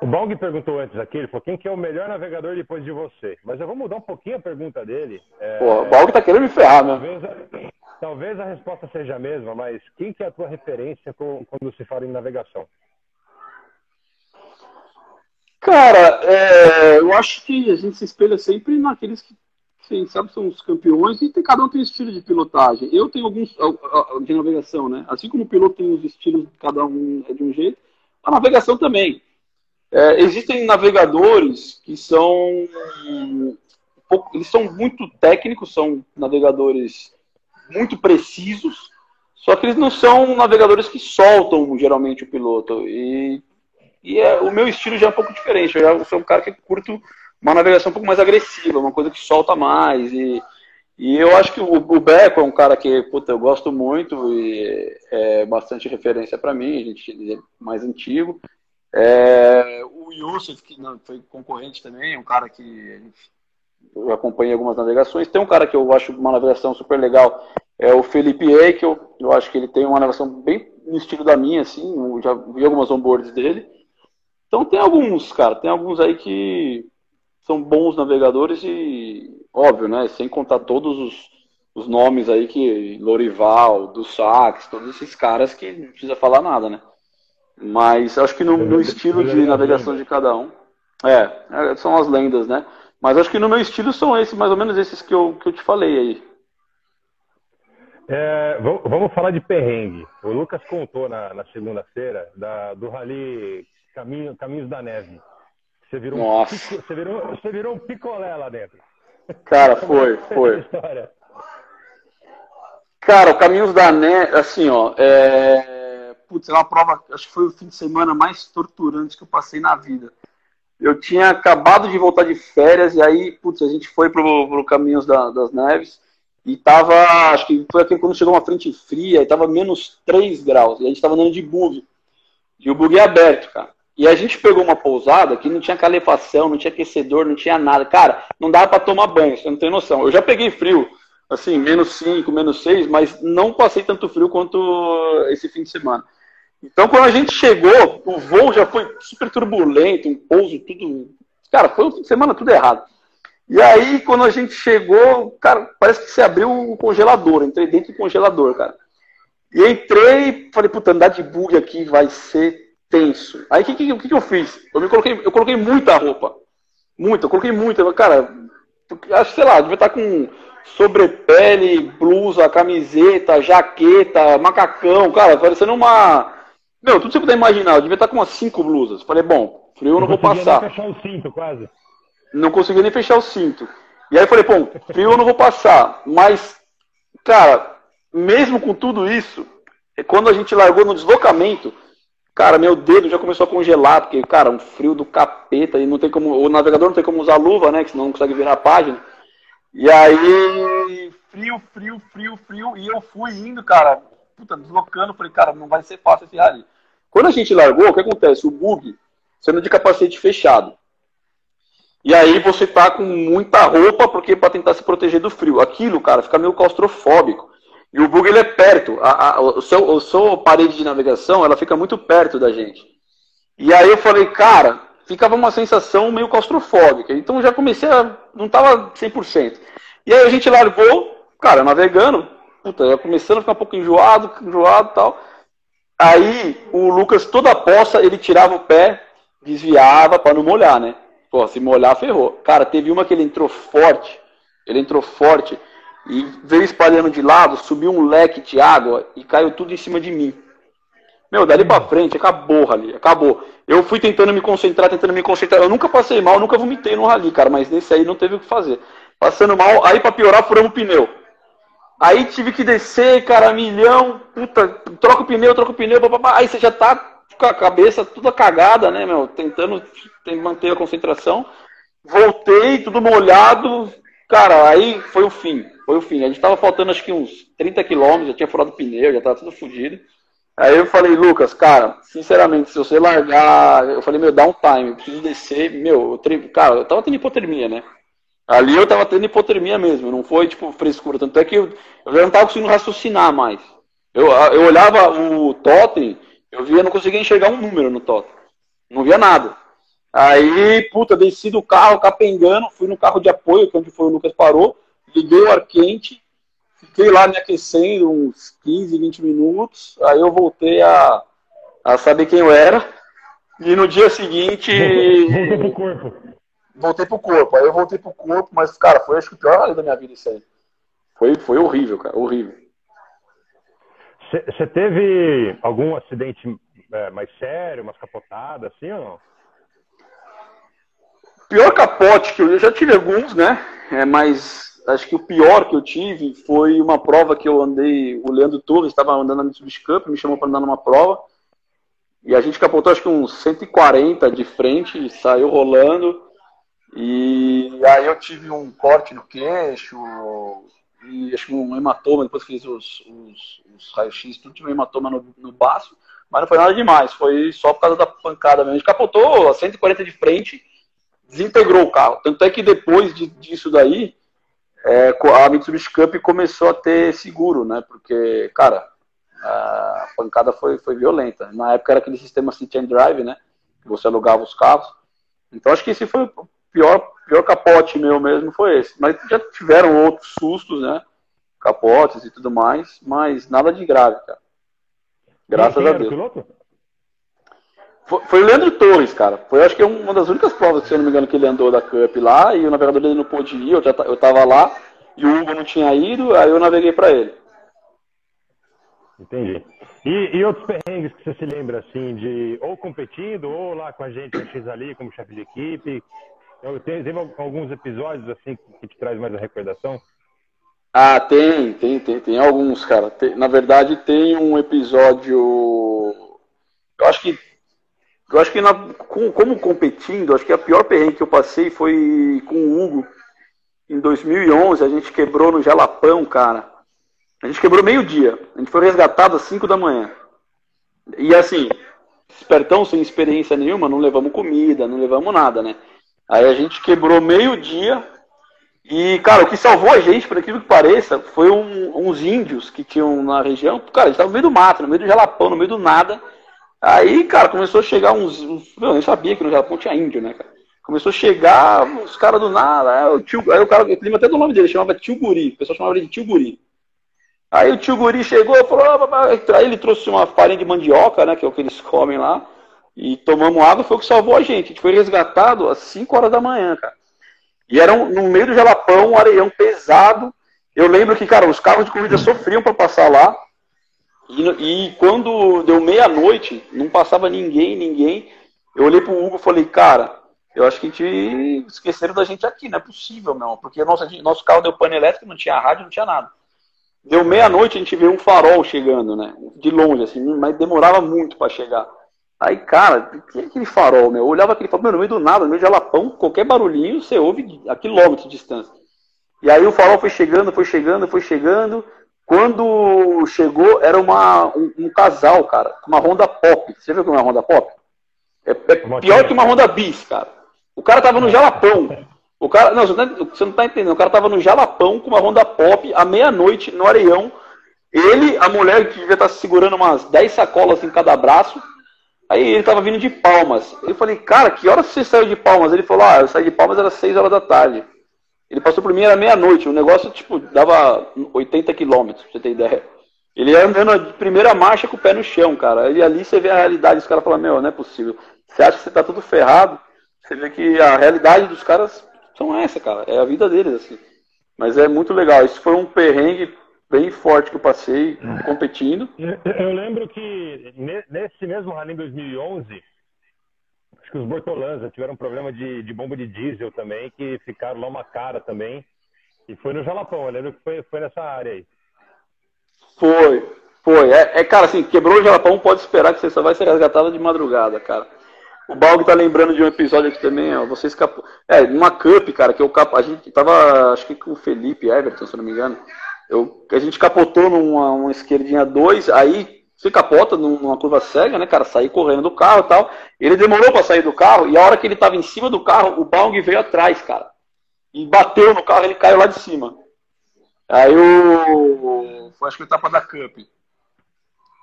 O Balg perguntou antes aqui, ele falou, quem que é o melhor navegador depois de você? Mas eu vou mudar um pouquinho a pergunta dele. É... Pô, o Balg tá querendo me ferrar, né? Talvez talvez a resposta seja a mesma, mas quem que é a tua referência quando se fala em navegação? Cara, é, eu acho que a gente se espelha sempre naqueles que sim, sabe, são os campeões e tem, cada um tem um estilo de pilotagem. Eu tenho alguns de navegação, né? Assim como o piloto tem os estilos, cada um é de um jeito, a navegação também. É, existem navegadores que são eles são muito técnicos, são navegadores muito precisos, só que eles não são navegadores que soltam geralmente o piloto. E e é, o meu estilo já é um pouco diferente. Eu já sou um cara que curto uma navegação um pouco mais agressiva, uma coisa que solta mais. E, e eu acho que o, o Beco é um cara que puta, eu gosto muito e é bastante referência para mim, a gente é mais antigo. É, o Yusuf, que não, foi concorrente também, é um cara que eu acompanhei algumas navegações. Tem um cara que eu acho uma navegação super legal, é o Felipe E, que eu, acho que ele tem uma navegação bem no estilo da minha, assim, eu já vi algumas onboards dele. Então tem alguns, cara, tem alguns aí que são bons navegadores e, óbvio, né? Sem contar todos os, os nomes aí que Lorival, do Sax, todos esses caras que não precisa falar nada, né? Mas acho que no, no estilo de navegação de cada um. É, é, são as lendas, né? Mas acho que no meu estilo são esses, mais ou menos esses que eu, que eu te falei aí. É, vamos falar de perrengue. O Lucas contou na, na segunda-feira do Rally Caminho, Caminhos da Neve. Você virou, Nossa. Um, você, virou, você virou um picolé lá dentro. Cara, foi, foi. Cara, o Caminhos da Neve, assim, ó, é... Putz, é uma prova, acho que foi o fim de semana mais torturante que eu passei na vida. Eu tinha acabado de voltar de férias e aí, putz, a gente foi pro, pro Caminhos da, das Neves e tava, acho que foi aqui quando chegou uma frente fria e tava menos 3 graus e a gente tava andando de bug. E o bug aberto, cara. E a gente pegou uma pousada que não tinha calefação, não tinha aquecedor, não tinha nada. Cara, não dava para tomar banho, você não tem noção. Eu já peguei frio, assim, menos 5, menos 6, mas não passei tanto frio quanto esse fim de semana. Então, quando a gente chegou, o voo já foi super turbulento, um pouso, tudo. Cara, foi um de semana tudo errado. E aí, quando a gente chegou, cara, parece que se abriu o congelador. Entrei dentro do congelador, cara. E entrei, falei, puta, andar de bug aqui vai ser tenso. Aí o que, que, que, que, eu fiz? Eu me coloquei, eu coloquei muita roupa. Muita, eu coloquei muita. Cara, acho, sei lá, devia estar com sobrepele, blusa, camiseta, jaqueta, macacão, cara, parecendo uma. Meu, tudo que você puder imaginar, eu devia estar com umas cinco blusas. Falei, bom, frio eu não, não vou passar. Nem fechar o cinto, quase. Não conseguia nem fechar o cinto. E aí eu falei, bom, frio eu não vou passar. Mas, cara, mesmo com tudo isso, quando a gente largou no deslocamento, Cara, meu dedo já começou a congelar, porque, cara, um frio do capeta, e não tem como. O navegador não tem como usar luva, né? Que senão não consegue virar a página. E aí, frio, frio, frio, frio, e eu fui indo, cara, puta, deslocando, falei, cara, não vai ser fácil esse rally. Quando a gente largou, o que acontece? O bug, sendo de capacete fechado. E aí você tá com muita roupa, porque para tentar se proteger do frio. Aquilo, cara, fica meio claustrofóbico. E o bug ele é perto. A, a, o, seu, o seu parede de navegação ela fica muito perto da gente. E aí eu falei, cara, ficava uma sensação meio claustrofóbica. Então já comecei a. não tava 100%. E aí a gente largou, cara, navegando. Puta, começando a ficar um pouco enjoado, enjoado e tal. Aí o Lucas, toda a poça, ele tirava o pé, desviava para não molhar, né? Pô, se molhar, ferrou. Cara, teve uma que ele entrou forte. Ele entrou forte e veio espalhando de lado, subiu um leque de água e caiu tudo em cima de mim. Meu, dali pra frente, acabou rally, acabou. Eu fui tentando me concentrar, tentando me concentrar. Eu nunca passei mal, nunca vomitei no rally, cara, mas nesse aí não teve o que fazer. Passando mal, aí pra piorar, furamos o pneu. Aí tive que descer, cara, milhão, puta, troca o pneu, troca o pneu, babá, aí você já tá com a cabeça toda cagada, né, meu, tentando manter a concentração. Voltei, tudo molhado, cara, aí foi o fim. Foi o fim. A gente tava faltando acho que uns 30 quilômetros, já tinha furado o pneu, já tava tudo fodido. Aí eu falei, Lucas, cara, sinceramente, se você largar. Eu falei, meu, dá um time, eu preciso descer. Meu, eu tre... cara, eu tava tendo hipotermia, né? Ali eu tava tendo hipotermia mesmo, não foi tipo frescura. Tanto é que eu, já não tava conseguindo raciocinar mais. Eu, eu olhava o totem, eu via, não conseguia enxergar um número no totem. Não via nada. Aí, puta, desci do carro, capengando, fui no carro de apoio, que é onde foi o Lucas parou liguei o ar quente, fiquei lá me aquecendo uns 15, 20 minutos, aí eu voltei a, a saber quem eu era, e no dia seguinte. Voltei pro corpo. Voltei pro corpo, aí eu voltei pro corpo, mas, cara, foi acho que o pior rally da minha vida isso aí. Foi, foi horrível, cara, horrível. Você teve algum acidente é, mais sério, umas capotadas, assim ou não? Pior capote que eu, eu já tive alguns, né? É, mas acho que o pior que eu tive foi uma prova que eu andei, o Leandro Torres estava andando na Mitsubishi Cup, me chamou para andar numa prova, e a gente capotou acho que uns 140 de frente, saiu rolando, e aí eu tive um corte no queixo, e acho que um hematoma, depois fiz os, os, os raios-x, tudo tive um hematoma no, no baço, mas não foi nada demais, foi só por causa da pancada mesmo. A gente capotou a 140 de frente, desintegrou o carro. Tanto é que depois de, disso daí, é, a Mitsubishi Cup começou a ter seguro, né? Porque, cara, a pancada foi, foi violenta. Na época era aquele sistema City and Drive, né? Que você alugava os carros. Então acho que esse foi o pior, pior capote meu mesmo, foi esse. Mas já tiveram outros sustos, né? Capotes e tudo mais, mas nada de grave, cara. Graças a Deus. Piloto? Foi, foi o Leandro Torres, cara. Foi acho que uma das únicas provas, se eu não me engano, que ele andou da Cup lá e o navegador dele não pôde ir, eu, já, eu tava lá e o Hugo não tinha ido, aí eu naveguei para ele. Entendi. E, e, outros perrengues que você se lembra, assim, de ou competindo, ou lá com a gente X ali, como chefe de equipe? Tem, teve alguns episódios, assim, que te traz mais a recordação? Ah, tem, tem, tem, tem alguns, cara. Tem, na verdade, tem um episódio. Eu acho que eu acho que na, com, como competindo, acho que a pior perrengue que eu passei foi com o Hugo. Em 2011, a gente quebrou no Jalapão, cara. A gente quebrou meio-dia. A gente foi resgatado às 5 da manhã. E assim, espertão sem experiência nenhuma, não levamos comida, não levamos nada, né? Aí a gente quebrou meio-dia. E, cara, o que salvou a gente, por aquilo que pareça, foi um, uns índios que tinham na região. Cara, gente tava no meio do mato, no meio do Jalapão, no meio do nada Aí, cara, começou a chegar uns. eu nem sabia que no Japão tinha índio, né, cara? Começou a chegar os caras do nada. Aí o, tio, aí o cara, eu lembro até do nome dele, chamava Tio Guri. O pessoal chamava ele de Tio Guri. Aí o tio Guri chegou e falou: aí ele trouxe uma farinha de mandioca, né, que é o que eles comem lá. E tomamos água, foi o que salvou a gente. A gente foi resgatado às 5 horas da manhã, cara. E era um, no meio do jalapão, um areião pesado. Eu lembro que, cara, os carros de corrida sofriam para passar lá. E, e quando deu meia-noite, não passava ninguém, ninguém. Eu olhei pro Hugo e falei, cara, eu acho que a gente esqueceram da gente aqui, não é possível, não. Porque nosso, nosso carro deu pane elétrico, não tinha rádio, não tinha nada. Deu meia-noite, a gente viu um farol chegando, né? De longe, assim, mas demorava muito para chegar. Aí, cara, que é aquele farol, meu? Eu olhava aquele farol, meu, no meio do nada, no meio de Alapão, qualquer barulhinho você ouve a quilômetros de distância. E aí o farol foi chegando, foi chegando, foi chegando. Quando chegou, era uma, um, um casal, cara, com uma Honda Pop. Você viu que é uma Honda Pop? É, é pior que uma Honda Bis, cara. O cara tava no Jalapão. O cara, não, você não, tá, você não tá entendendo. O cara tava no Jalapão com uma Honda Pop à meia-noite no Areião. Ele, a mulher que devia estar tá segurando umas 10 sacolas em cada braço, Aí ele tava vindo de Palmas. Eu falei, cara, que hora você saiu de Palmas? Ele falou, ah, eu saí de Palmas era 6 horas da tarde. Ele passou por mim, era meia-noite. O negócio, tipo, dava 80 quilômetros, pra você ter ideia. Ele ia andando de primeira marcha com o pé no chão, cara. E ali você vê a realidade. Os caras falam, meu, não é possível. Você acha que você tá tudo ferrado. Você vê que a realidade dos caras são essa, cara. É a vida deles, assim. Mas é muito legal. Isso foi um perrengue bem forte que eu passei competindo. Eu lembro que nesse mesmo rally em 2011, acho que os Bortolanza tiveram um problema de, de bomba de diesel também, que ficaram lá uma cara também. E foi no Jalapão, eu lembro que foi, foi nessa área aí. Foi, foi. É, é, cara, assim, quebrou o Jalapão, pode esperar que você só vai ser resgatado de madrugada, cara. O Balg tá lembrando de um episódio aqui também, ó. Você escapou. É, numa Cup, cara, que eu cap... a gente tava, acho que com o Felipe Everton, se não me engano. Eu, a gente capotou numa uma esquerdinha 2, aí você capota numa curva cega, né, cara? Saí correndo do carro e tal. Ele demorou para sair do carro, e a hora que ele tava em cima do carro, o Baung veio atrás, cara. E bateu no carro, ele caiu lá de cima. Aí o. Foi acho que a etapa da Cup.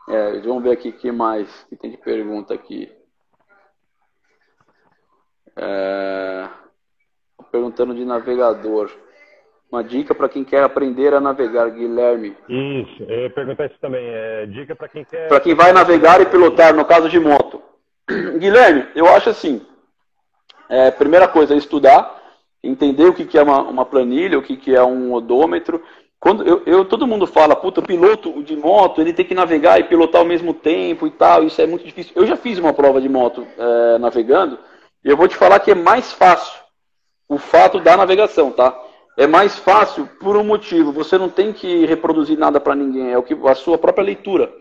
É, vamos ver aqui o que mais que tem de pergunta aqui. É... Perguntando de navegador. Uma dica para quem quer aprender a navegar, Guilherme. Isso, eu ia perguntar isso também. É, dica para quem quer. Para quem vai navegar e pilotar, no caso de moto. Guilherme, eu acho assim: é, primeira coisa é estudar, entender o que, que é uma, uma planilha, o que, que é um odômetro. Quando eu, eu, todo mundo fala, puta, piloto de moto, ele tem que navegar e pilotar ao mesmo tempo e tal, isso é muito difícil. Eu já fiz uma prova de moto é, navegando, e eu vou te falar que é mais fácil o fato da navegação, tá? É mais fácil por um motivo. Você não tem que reproduzir nada para ninguém, é o que a sua própria leitura.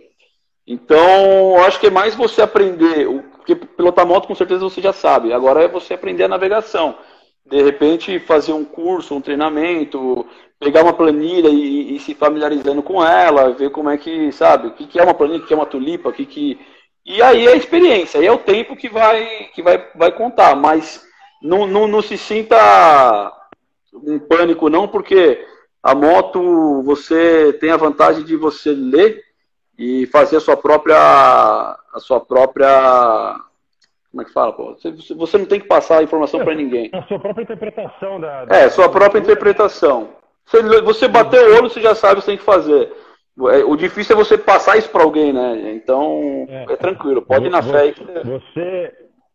Então, eu acho que é mais você aprender, porque pilotar moto com certeza você já sabe. Agora é você aprender a navegação. De repente, fazer um curso, um treinamento, pegar uma planilha e, e se familiarizando com ela, ver como é que, sabe, o que, que é uma planilha, o que é uma tulipa, o que que... E aí é a experiência, aí é o tempo que vai, que vai, vai contar, mas não, não, não se sinta um pânico não, porque a moto você tem a vantagem de você ler e fazer a sua própria a sua própria como é que fala, pô? Você, você não tem que passar a informação para ninguém. A sua própria interpretação da, da... É, sua própria interpretação. Você, você bater o olho, você já sabe o que tem que fazer. É, o difícil é você passar isso para alguém, né? Então, é, é tranquilo, pode ir na você, fé. Você,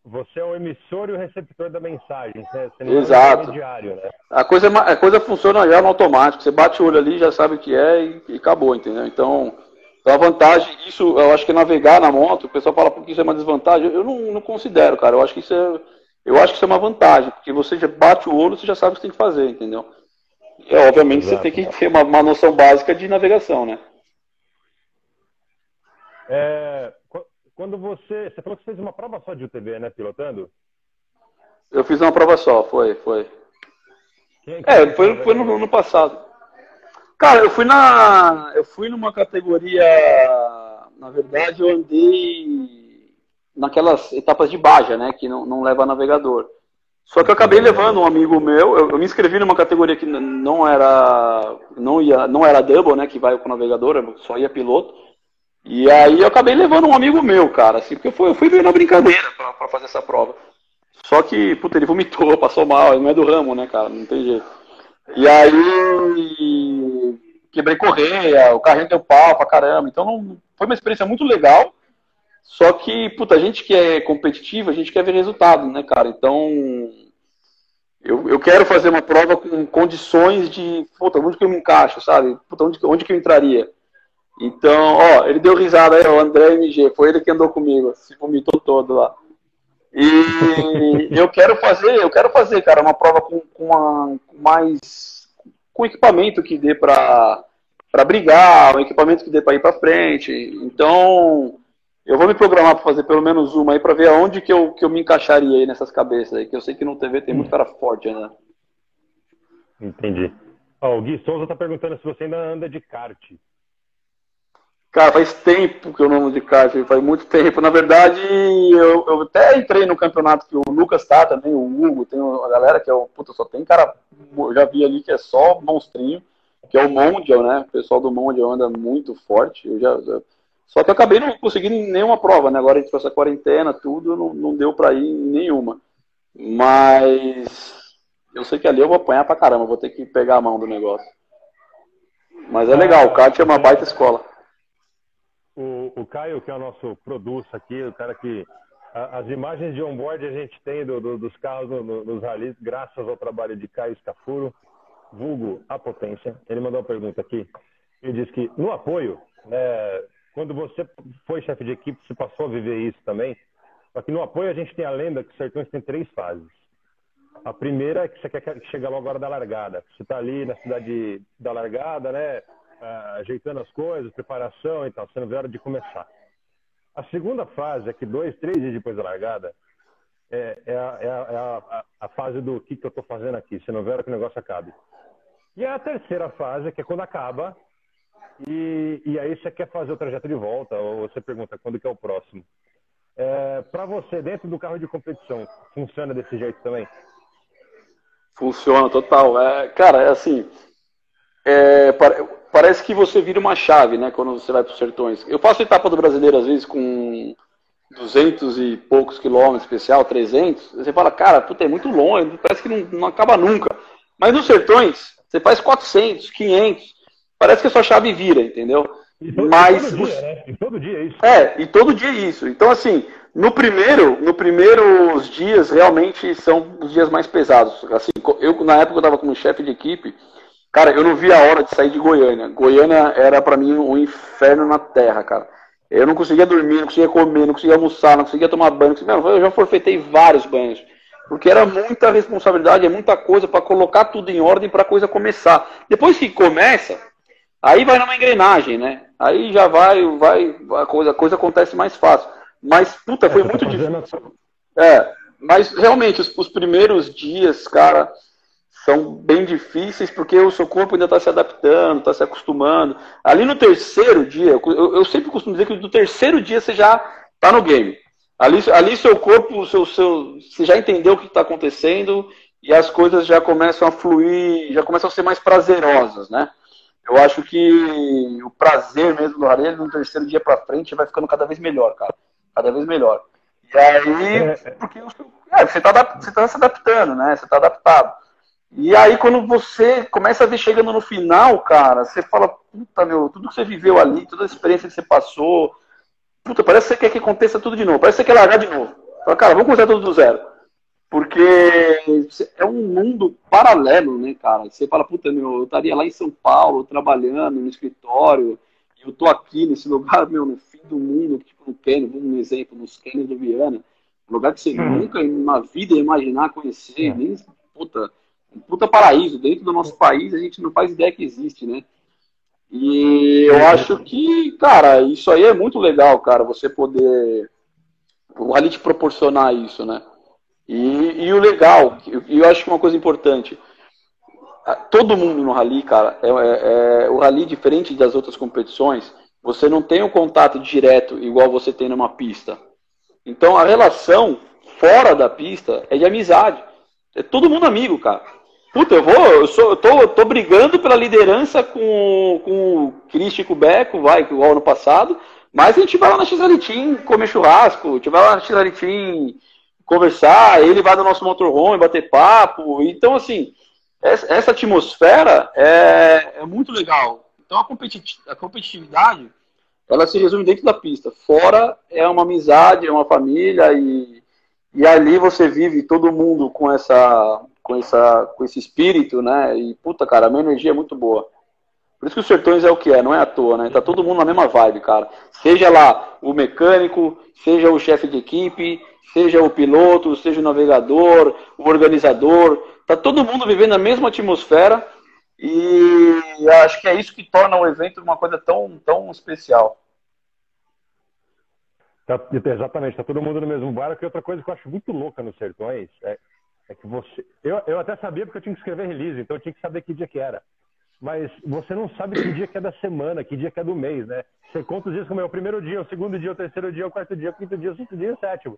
você é o emissor e o receptor da mensagem. Você, você Exato. É né? a, coisa, a coisa funciona já no automático. Você bate o olho ali, já sabe o que é e, e acabou, entendeu? Então, então, a vantagem, isso eu acho que navegar na moto, o pessoal fala porque isso é uma desvantagem. Eu não, não considero, cara. Eu acho que isso é, eu acho que isso é uma vantagem, porque você já bate o olho, você já sabe o que tem que fazer, entendeu? É, obviamente Exato. você tem que ter uma, uma noção básica de navegação, né? É, quando você. Você falou que fez uma prova só de UTV, né? Pilotando? Eu fiz uma prova só, foi, foi. É, foi, foi no, no passado. Cara, eu fui na. Eu fui numa categoria. Na verdade, eu andei naquelas etapas de Baja, né? Que não, não leva navegador. Só que eu acabei levando um amigo meu, eu, eu, me inscrevi numa categoria que não era não ia não era double, né, que vai com navegador, só ia piloto. E aí eu acabei levando um amigo meu, cara, assim, porque eu fui, eu fui na brincadeira pra, pra, fazer essa prova. Só que, puta, ele vomitou, passou mal, ele não é do ramo, né, cara, não tem jeito. E aí quebrei correia, o carrinho deu pau pra caramba, então não, foi uma experiência muito legal. Só que, puta, a gente que é competitivo, a gente quer ver resultado, né, cara? Então, eu, eu quero fazer uma prova com condições de, puta, onde que eu me encaixo, sabe? Puta, onde, onde que eu entraria? Então, ó, ele deu risada aí, o André MG, foi ele que andou comigo, se vomitou todo lá. E eu quero fazer, eu quero fazer, cara, uma prova com, com uma, mais com equipamento que dê para para brigar, um equipamento que dê para ir para frente. Então, eu vou me programar para fazer pelo menos uma aí para ver aonde que eu, que eu me encaixaria aí nessas cabeças aí, que eu sei que no TV tem muito cara forte, né? Entendi. Oh, o Gui Souza tá perguntando se você ainda anda de kart. Cara, faz tempo que eu não ando de kart, faz muito tempo. Na verdade, eu, eu até entrei no campeonato que o Lucas tá também, o Hugo, tem a galera que é o. Puta, só tem cara. Eu já vi ali que é só monstrinho, que é o Mondial, né? O pessoal do Mondial anda muito forte. Eu já, só que eu acabei não conseguindo nenhuma prova, né? Agora a gente essa quarentena, tudo, não, não deu pra ir em nenhuma. Mas eu sei que ali eu vou apanhar pra caramba, vou ter que pegar a mão do negócio. Mas é legal, o kart é uma baita escola. O, o Caio, que é o nosso produto aqui, o cara que. A, as imagens de onboard a gente tem do, do, dos carros no, no, nos ralis, graças ao trabalho de Caio Scafuro, vulgo a potência. Ele mandou uma pergunta aqui. Ele diz que no apoio, né, quando você foi chefe de equipe, você passou a viver isso também. Só que no apoio a gente tem a lenda que o Sertões tem três fases. A primeira é que você quer chegar logo agora da largada. Você está ali na cidade da largada, né? Ajeitando as coisas, preparação e tal, não vê a hora de começar. A segunda fase é que dois, três dias depois da largada, é, é, a, é, a, é a, a, fase do que, que eu estou fazendo aqui, você não hora que o negócio acabe. E a terceira fase, que é quando acaba, e, e aí você quer fazer o trajeto de volta, ou você pergunta quando que é o próximo. É, Para você, dentro do carro de competição, funciona desse jeito também? Funciona, total. É, cara, é assim, é, parece que você vira uma chave, né, quando você vai para os sertões. Eu faço etapa do brasileiro, às vezes, com 200 e poucos quilômetros, especial, 300. Você fala, cara, puta, é muito longe, parece que não, não acaba nunca. Mas nos sertões, você faz 400, 500, parece que a sua chave vira, entendeu? E todo, Mas, todo dia, né? E todo dia é isso. É, e todo dia é isso. Então, assim, no primeiro, no primeiros dias, realmente são os dias mais pesados. Assim, eu, na época, eu estava como chefe de equipe, Cara, eu não vi a hora de sair de Goiânia. Goiânia era para mim um inferno na terra, cara. Eu não conseguia dormir, não conseguia comer, não conseguia almoçar, não conseguia tomar banho. Conseguia... Eu já forfeitei vários banhos. Porque era muita responsabilidade, é muita coisa para colocar tudo em ordem para a coisa começar. Depois que começa, aí vai numa engrenagem, né? Aí já vai, vai a coisa, a coisa acontece mais fácil. Mas, puta, foi é, muito tá difícil. É, mas realmente, os, os primeiros dias, cara, são bem difíceis porque o seu corpo ainda está se adaptando, está se acostumando. Ali no terceiro dia, eu, eu, sempre costumo dizer que no terceiro dia você já está no game. Ali, ali seu corpo, seu, seu, você já entendeu o que está acontecendo e as coisas já começam a fluir, já começam a ser mais prazerosas, né? Eu acho que o prazer mesmo do rally no terceiro dia para frente vai ficando cada vez melhor, cara. Cada vez melhor. E aí, é, é. porque é, você está tá se adaptando, né? Você está adaptado. E aí, quando você começa a ver chegando no final, cara, você fala, puta, meu, tudo que você viveu ali, toda a experiência que você passou, puta, parece que você quer que aconteça tudo de novo, parece que você quer largar de novo. Fala, cara, vamos começar tudo do zero. Porque é um mundo paralelo, né, cara? Você fala, puta, meu, eu estaria lá em São Paulo, trabalhando no escritório, e eu tô aqui nesse lugar, meu, no fim do mundo, tipo no Quênia, um exemplo, nos Quênios do Viana, um lugar que você hum. nunca na vida ia imaginar conhecer, hum. nem, puta, um puta paraíso. Dentro do nosso país, a gente não faz ideia que existe, né? E eu acho que, cara, isso aí é muito legal, cara, você poder. O Rally te proporcionar isso, né? E, e o legal, e eu acho que uma coisa importante, todo mundo no Rally, cara, é, é, é, o Rally, diferente das outras competições, você não tem um contato direto igual você tem numa pista. Então a relação fora da pista é de amizade. É todo mundo amigo, cara. Puta, eu vou, eu, sou, eu tô, tô brigando pela liderança com, com o Cristico Beco, vai, igual ano passado, mas a gente vai lá na Xalitim comer churrasco, a gente vai lá na Xalitim conversar, ele vai no nosso motorhome bater papo. Então, assim, essa, essa atmosfera é, é, muito legal. Então, a, a competitividade, ela se resume dentro da pista. Fora é uma amizade, é uma família e, e ali você vive todo mundo com essa com, essa, com esse espírito, né? E, puta, cara, a minha energia é muito boa. Por isso que o Sertões é o que é, não é à toa, né? Tá todo mundo na mesma vibe, cara. Seja lá o mecânico, seja o chefe de equipe, seja o piloto, seja o navegador, o organizador. Tá todo mundo vivendo a mesma atmosfera e acho que é isso que torna o evento uma coisa tão, tão especial. Tá, exatamente, tá todo mundo no mesmo barco. E outra coisa que eu acho muito louca nos Sertões é, é que você. Eu, eu até sabia porque eu tinha que escrever release, então eu tinha que saber que dia que era mas você não sabe que dia que é da semana, que dia que é do mês, né? Você conta os dias como é o primeiro dia, o segundo dia, o terceiro dia, o quarto dia, o quinto dia, o sexto dia, o sétimo.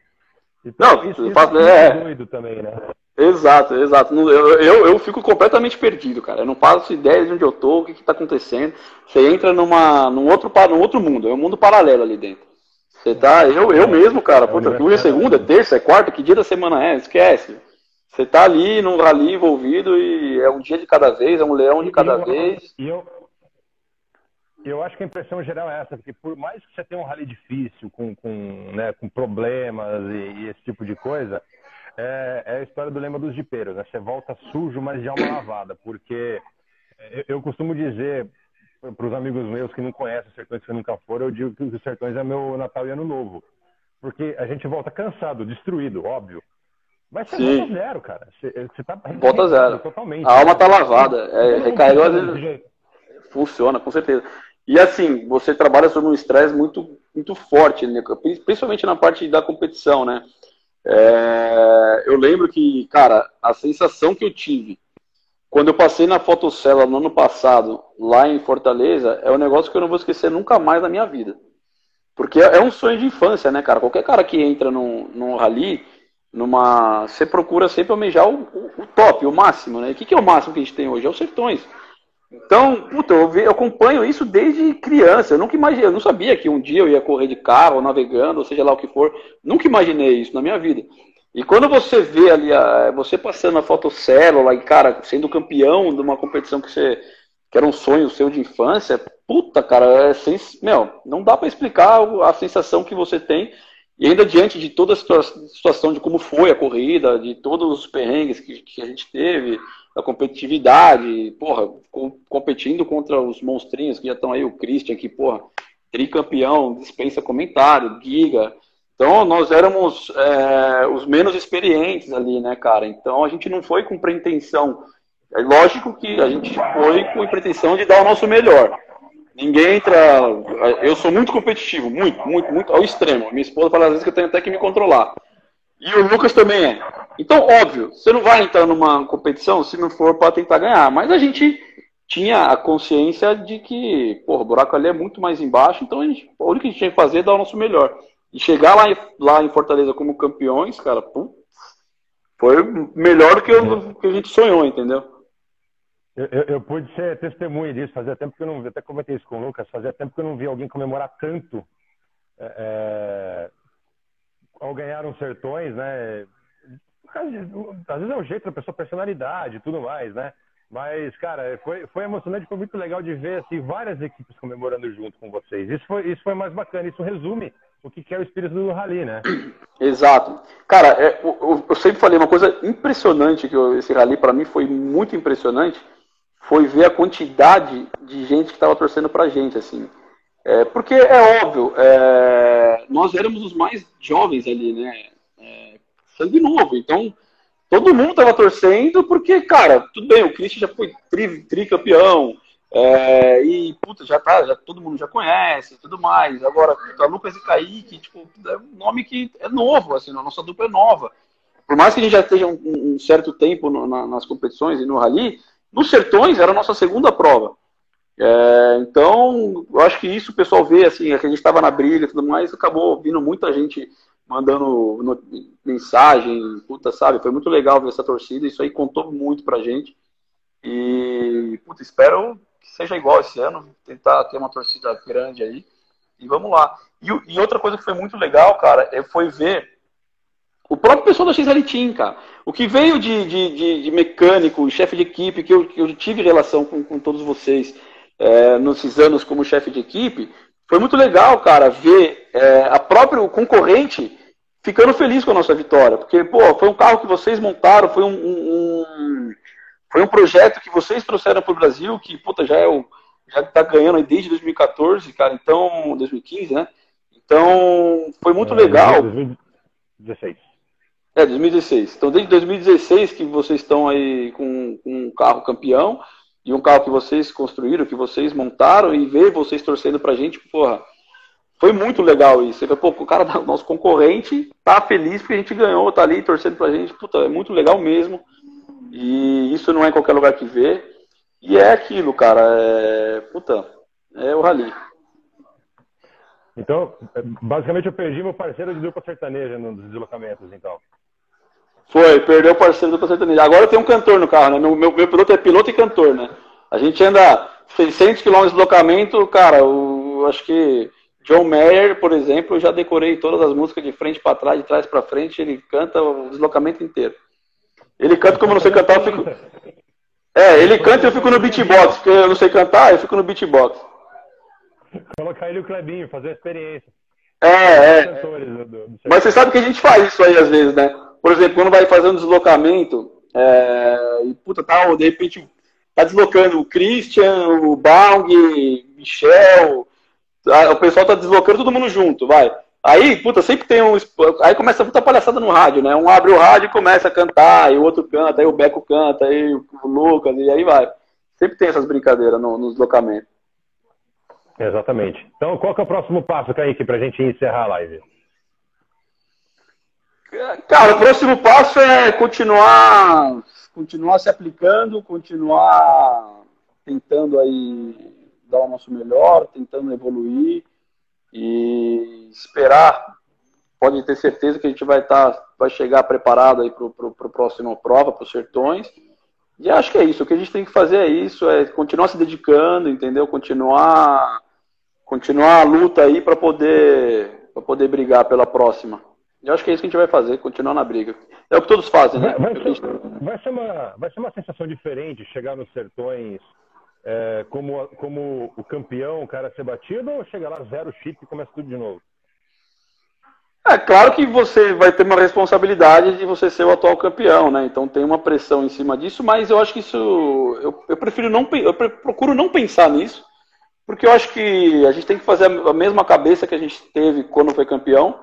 Então, não, isso, isso é, é doido também, né? Exato, exato. Eu, eu, eu, fico completamente perdido, cara. Eu não faço ideia de onde eu tô, o que, está acontecendo. Você entra numa, num, outro, num outro mundo, é um mundo paralelo ali dentro. Você tá, eu, eu mesmo, cara, puta, hoje é segunda, terça, é quarta, que dia da semana é? Esquece. Você tá ali num rally envolvido e é um dia de cada vez, é um leão de cada eu, vez. E eu, eu acho que a impressão geral é essa, porque por mais que você tenha um rally difícil, com, com, né, com problemas e, e esse tipo de coisa, é, é, a história do lema dos jipeiros, né? Você volta sujo, mas de alma lavada, porque eu, eu costumo dizer para os amigos meus que não conhecem os Sertões que nunca foram, eu digo que os Sertões é meu Natal e Ano Novo. Porque a gente volta cansado, destruído, óbvio. Mas você Sim. volta zero, cara. Você, você tá volta zero. Totalmente. A alma tá lavada. É, recarregou às vezes. Funciona, com certeza. E assim, você trabalha sobre um estresse muito, muito forte, né? principalmente na parte da competição, né? É, eu lembro que, cara, a sensação que eu tive quando eu passei na fotocela no ano passado, lá em Fortaleza, é um negócio que eu não vou esquecer nunca mais na minha vida. Porque é, é um sonho de infância, né, cara? Qualquer cara que entra num, num rally, numa. Você procura sempre almejar o, o, o, top, o máximo, né? O que, que é o máximo que a gente tem hoje? É os sertões. Então, puta, eu, eu, acompanho isso desde criança. Eu nunca imaginei, eu não sabia que um dia eu ia correr de carro, navegando, ou seja lá o que for. Nunca imaginei isso na minha vida. E quando você vê ali, a, você passando a fotocélula e, cara, sendo campeão de uma competição que você que era um sonho seu de infância, puta, cara, é meu, não dá para explicar a sensação que você tem e ainda diante de toda a situação de como foi a corrida, de todos os perrengues que, que a gente teve, da competitividade, porra, com, competindo contra os monstrinhos que já estão aí, o Christian, que, porra, tricampeão, dispensa comentário, Giga. Então, nós éramos é, os menos experientes ali, né, cara? Então, a gente não foi com pretensão. É lógico que a gente foi com a pretensão de dar o nosso melhor. Ninguém entra. Eu sou muito competitivo, muito, muito, muito ao extremo. Minha esposa fala às vezes que eu tenho até que me controlar. E o Lucas também é. Então, óbvio, você não vai entrar numa competição se não for para tentar ganhar. Mas a gente tinha a consciência de que, porra, o buraco ali é muito mais embaixo, então a, gente, única que a gente tinha que fazer é dar o nosso melhor. E chegar lá em, lá em Fortaleza como campeões, cara, foi melhor do que, eu, que a gente sonhou, entendeu? Eu, eu, eu, pude ser testemunha disso, fazia tempo que eu não vi, até comentei isso com o Lucas, fazia tempo que eu não vi alguém comemorar tanto é, é ao ganhar uns sertões, né? Às vezes é o jeito da pessoa, personalidade e tudo mais, né? Mas, cara, foi, foi emocionante, foi muito legal de ver assim, várias equipes comemorando junto com vocês. Isso foi, isso foi mais bacana, isso resume o que é o espírito do rally, né? Exato. Cara, é, eu, eu, sempre falei uma coisa impressionante, que eu, esse rally para mim foi muito impressionante, foi ver a quantidade de gente que estava torcendo pra gente, assim. É, porque é óbvio, é, nós éramos os mais jovens ali, né? É, sangue novo, então todo mundo estava torcendo porque, cara, tudo bem, o Christian já foi tri, tricampeão, é, e, puta, já tá, já, todo mundo já conhece tudo mais. Agora, puta, Lucas e Kaique, tipo, é um nome que é novo, assim, a nossa dupla é nova. Por mais que a gente já esteja um, um certo tempo no, na, nas competições e no rally, nos sertões era a nossa segunda prova. É, então, eu acho que isso o pessoal vê, assim, é que a gente estava na briga e tudo mais, acabou vindo muita gente mandando no, mensagem, puta, sabe? Foi muito legal ver essa torcida, isso aí contou muito pra gente. E, puta, espero que seja igual esse ano, tentar ter uma torcida grande aí. E vamos lá. E, e outra coisa que foi muito legal, cara, é, foi ver o próprio pessoal da XL Team, cara. O que veio de, de, de, de mecânico, chefe de equipe, que eu, que eu tive relação com, com todos vocês é, nesses anos como chefe de equipe, foi muito legal, cara, ver é, a própria concorrente ficando feliz com a nossa vitória. Porque, pô, foi um carro que vocês montaram, foi um, um, foi um projeto que vocês trouxeram para o Brasil, que puta, já é o, já está ganhando desde 2014, cara, então 2015, né? Então foi muito é, legal. 2016. É, 2016. Então desde 2016 que vocês estão aí com, com um carro campeão e um carro que vocês construíram, que vocês montaram e ver vocês torcendo pra gente, porra, foi muito legal isso. Pô, o cara, nosso concorrente, tá feliz porque a gente ganhou, tá ali torcendo pra gente. Puta, é muito legal mesmo. E isso não é em qualquer lugar que vê. E é aquilo, cara. É... Puta, é o rally. Então, basicamente eu perdi meu parceiro de dupla sertaneja nos deslocamentos, então. Foi, perdeu o parceiro de dupla sertaneja. Agora tem um cantor no carro, né? Meu, meu, meu piloto é piloto e cantor, né? A gente anda 600 km de deslocamento, cara, eu acho que John Mayer, por exemplo, eu já decorei todas as músicas de frente para trás, de trás para frente, ele canta o deslocamento inteiro. Ele canta como eu não sei cantar, eu fico. É, ele canta e eu fico no beatbox, porque eu não sei cantar, eu fico no beatbox. Colocar ele o Clebinho, fazer a experiência. É, é. Do, do, do Mas você sabe que a gente faz isso aí às vezes, né? Por exemplo, quando vai fazendo deslocamento, é, e puta, tá, de repente tá deslocando o Christian, o Baung, Michel, o pessoal tá deslocando todo mundo junto, vai. Aí, puta, sempre tem um. Aí começa muita palhaçada no rádio, né? Um abre o rádio e começa a cantar, e o outro canta, aí o Beco canta, aí o Lucas, e aí vai. Sempre tem essas brincadeiras no, no deslocamento. Exatamente. Então, qual que é o próximo passo, Kaique, pra gente encerrar a live? Cara, o próximo passo é continuar, continuar se aplicando, continuar tentando aí dar o nosso melhor, tentando evoluir e esperar. Pode ter certeza que a gente vai estar, tá, vai chegar preparado aí para o próximo prova, para os sertões. E acho que é isso. O que a gente tem que fazer é isso, é continuar se dedicando, entendeu? Continuar, continuar a luta aí para poder, para poder brigar pela próxima. Eu acho que é isso que a gente vai fazer, continuar na briga. É o que todos fazem, né? Vai, vai, ser, vai, ser, uma, vai ser uma sensação diferente chegar nos sertões é, como, como o campeão, o cara ser batido, ou chega lá zero chip e começa tudo de novo? É claro que você vai ter uma responsabilidade de você ser o atual campeão, né? Então tem uma pressão em cima disso, mas eu acho que isso eu, eu prefiro não eu procuro não pensar nisso, porque eu acho que a gente tem que fazer a mesma cabeça que a gente teve quando foi campeão.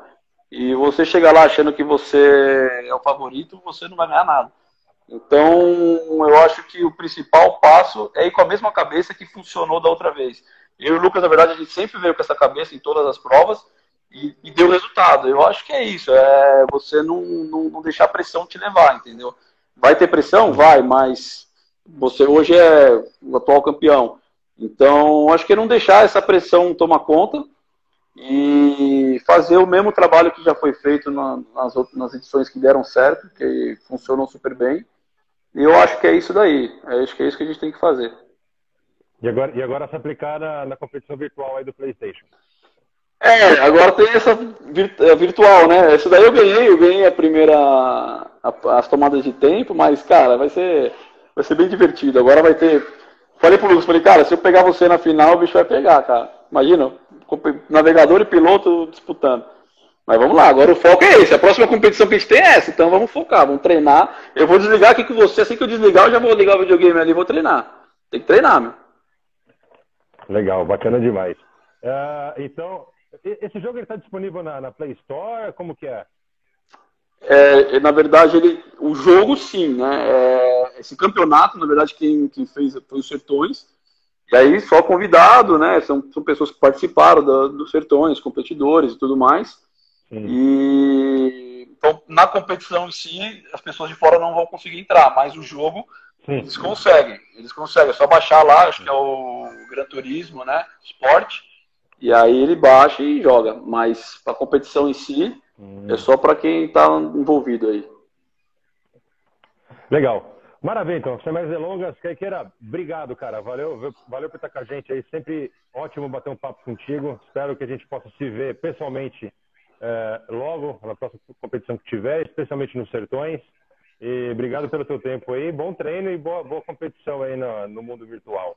E você chega lá achando que você é o favorito, você não vai ganhar nada. Então, eu acho que o principal passo é ir com a mesma cabeça que funcionou da outra vez. Eu e o Lucas, na verdade, a gente sempre veio com essa cabeça em todas as provas e, e deu resultado. Eu acho que é isso, é você não, não, não, deixar a pressão te levar, entendeu? Vai ter pressão? Vai, mas você hoje é o atual campeão. Então, acho que é não deixar essa pressão tomar conta e fazer o mesmo trabalho que já foi feito nas, nas edições que deram certo, que funcionam super bem e eu acho que é isso daí. Eu acho que é isso que a gente tem que fazer. E agora, e agora se aplicar na, na competição virtual aí do PlayStation. É, agora tem essa é, virtual, né? Essa daí eu ganhei, eu ganhei a primeira a, as tomadas de tempo, mas cara, vai ser vai ser bem divertido. Agora vai ter Falei pro Lucas, falei, cara, se eu pegar você na final, o bicho vai pegar, cara. Imagina, navegador e piloto disputando. Mas vamos lá, agora o foco é esse. A próxima competição que a gente tem é essa. Então vamos focar, vamos treinar. Eu vou desligar aqui com você. Assim que eu desligar, eu já vou ligar o videogame ali e vou treinar. Tem que treinar, meu. Legal, bacana demais. Uh, então, esse jogo está disponível na, na, Play Store? Como que é? é? na verdade, ele, o jogo sim, né? É, esse campeonato, na verdade, quem, quem fez foi os Sertões. E aí, só convidado, né? São, são pessoas que participaram do, dos Sertões, competidores e tudo mais. E então, na competição em si, as pessoas de fora não vão conseguir entrar, mas o jogo Sim. eles conseguem. Eles conseguem, é só baixar lá, acho que é o Gran Turismo, né? Esporte. E aí ele baixa e joga. Mas a competição em si hum. é só para quem está envolvido aí. Legal. Maravilha, então. Sem mais delongas, Caiqueira, obrigado, cara. Valeu, valeu por estar com a gente aí. Sempre ótimo bater um papo contigo. Espero que a gente possa se ver pessoalmente é, logo na próxima competição que tiver, especialmente nos Sertões. E obrigado pelo teu tempo aí. Bom treino e boa, boa competição aí no, no mundo virtual.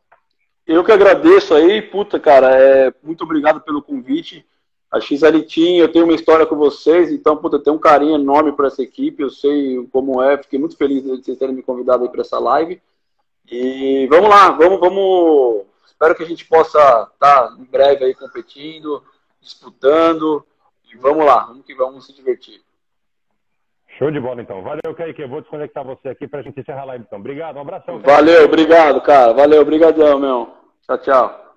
Eu que agradeço aí, puta, cara. É, muito obrigado pelo convite. A Team, eu tenho uma história com vocês, então, puta, eu tenho um carinho enorme por essa equipe. Eu sei como é, fiquei muito feliz de vocês terem me convidado aí para essa live. E vamos lá, vamos, vamos. Espero que a gente possa estar tá em breve aí competindo, disputando. E vamos lá, vamos que vamos se divertir. Show de bola, então. Valeu, Kaique. Eu vou desconectar você aqui para a gente encerrar a live, então. Obrigado, um abração. Valeu, obrigado, cara. Valeu, obrigadão, meu. Tchau, tchau.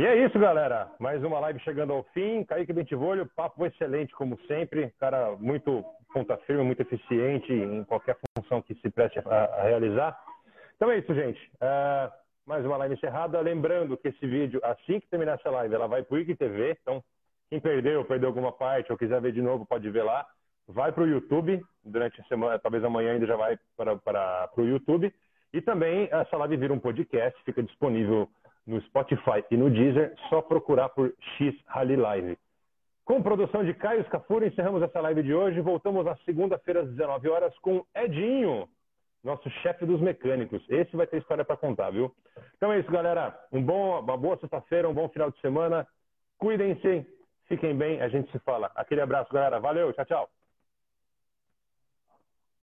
E é isso, galera. Mais uma live chegando ao fim. Kaique Bentivolho, papo excelente, como sempre. Cara muito ponta firme, muito eficiente em qualquer função que se preste a, a realizar. Então é isso, gente. Uh, mais uma live encerrada. Lembrando que esse vídeo, assim que terminar essa live, ela vai para o IGTV. Então, quem perdeu, perdeu alguma parte ou quiser ver de novo, pode ver lá. Vai para o YouTube durante a semana, talvez amanhã ainda já vai para, para, para o YouTube. E também essa live vira um podcast, fica disponível no Spotify e no Deezer, só procurar por X Rally Live. Com produção de Caio Scafuri, encerramos essa live de hoje. Voltamos na segunda-feira às 19 horas com Edinho, nosso chefe dos mecânicos. Esse vai ter história para contar, viu? Então é isso, galera. Um bom, uma boa sexta-feira, um bom final de semana. Cuidem-se, fiquem bem, a gente se fala. Aquele abraço, galera. Valeu, tchau, tchau.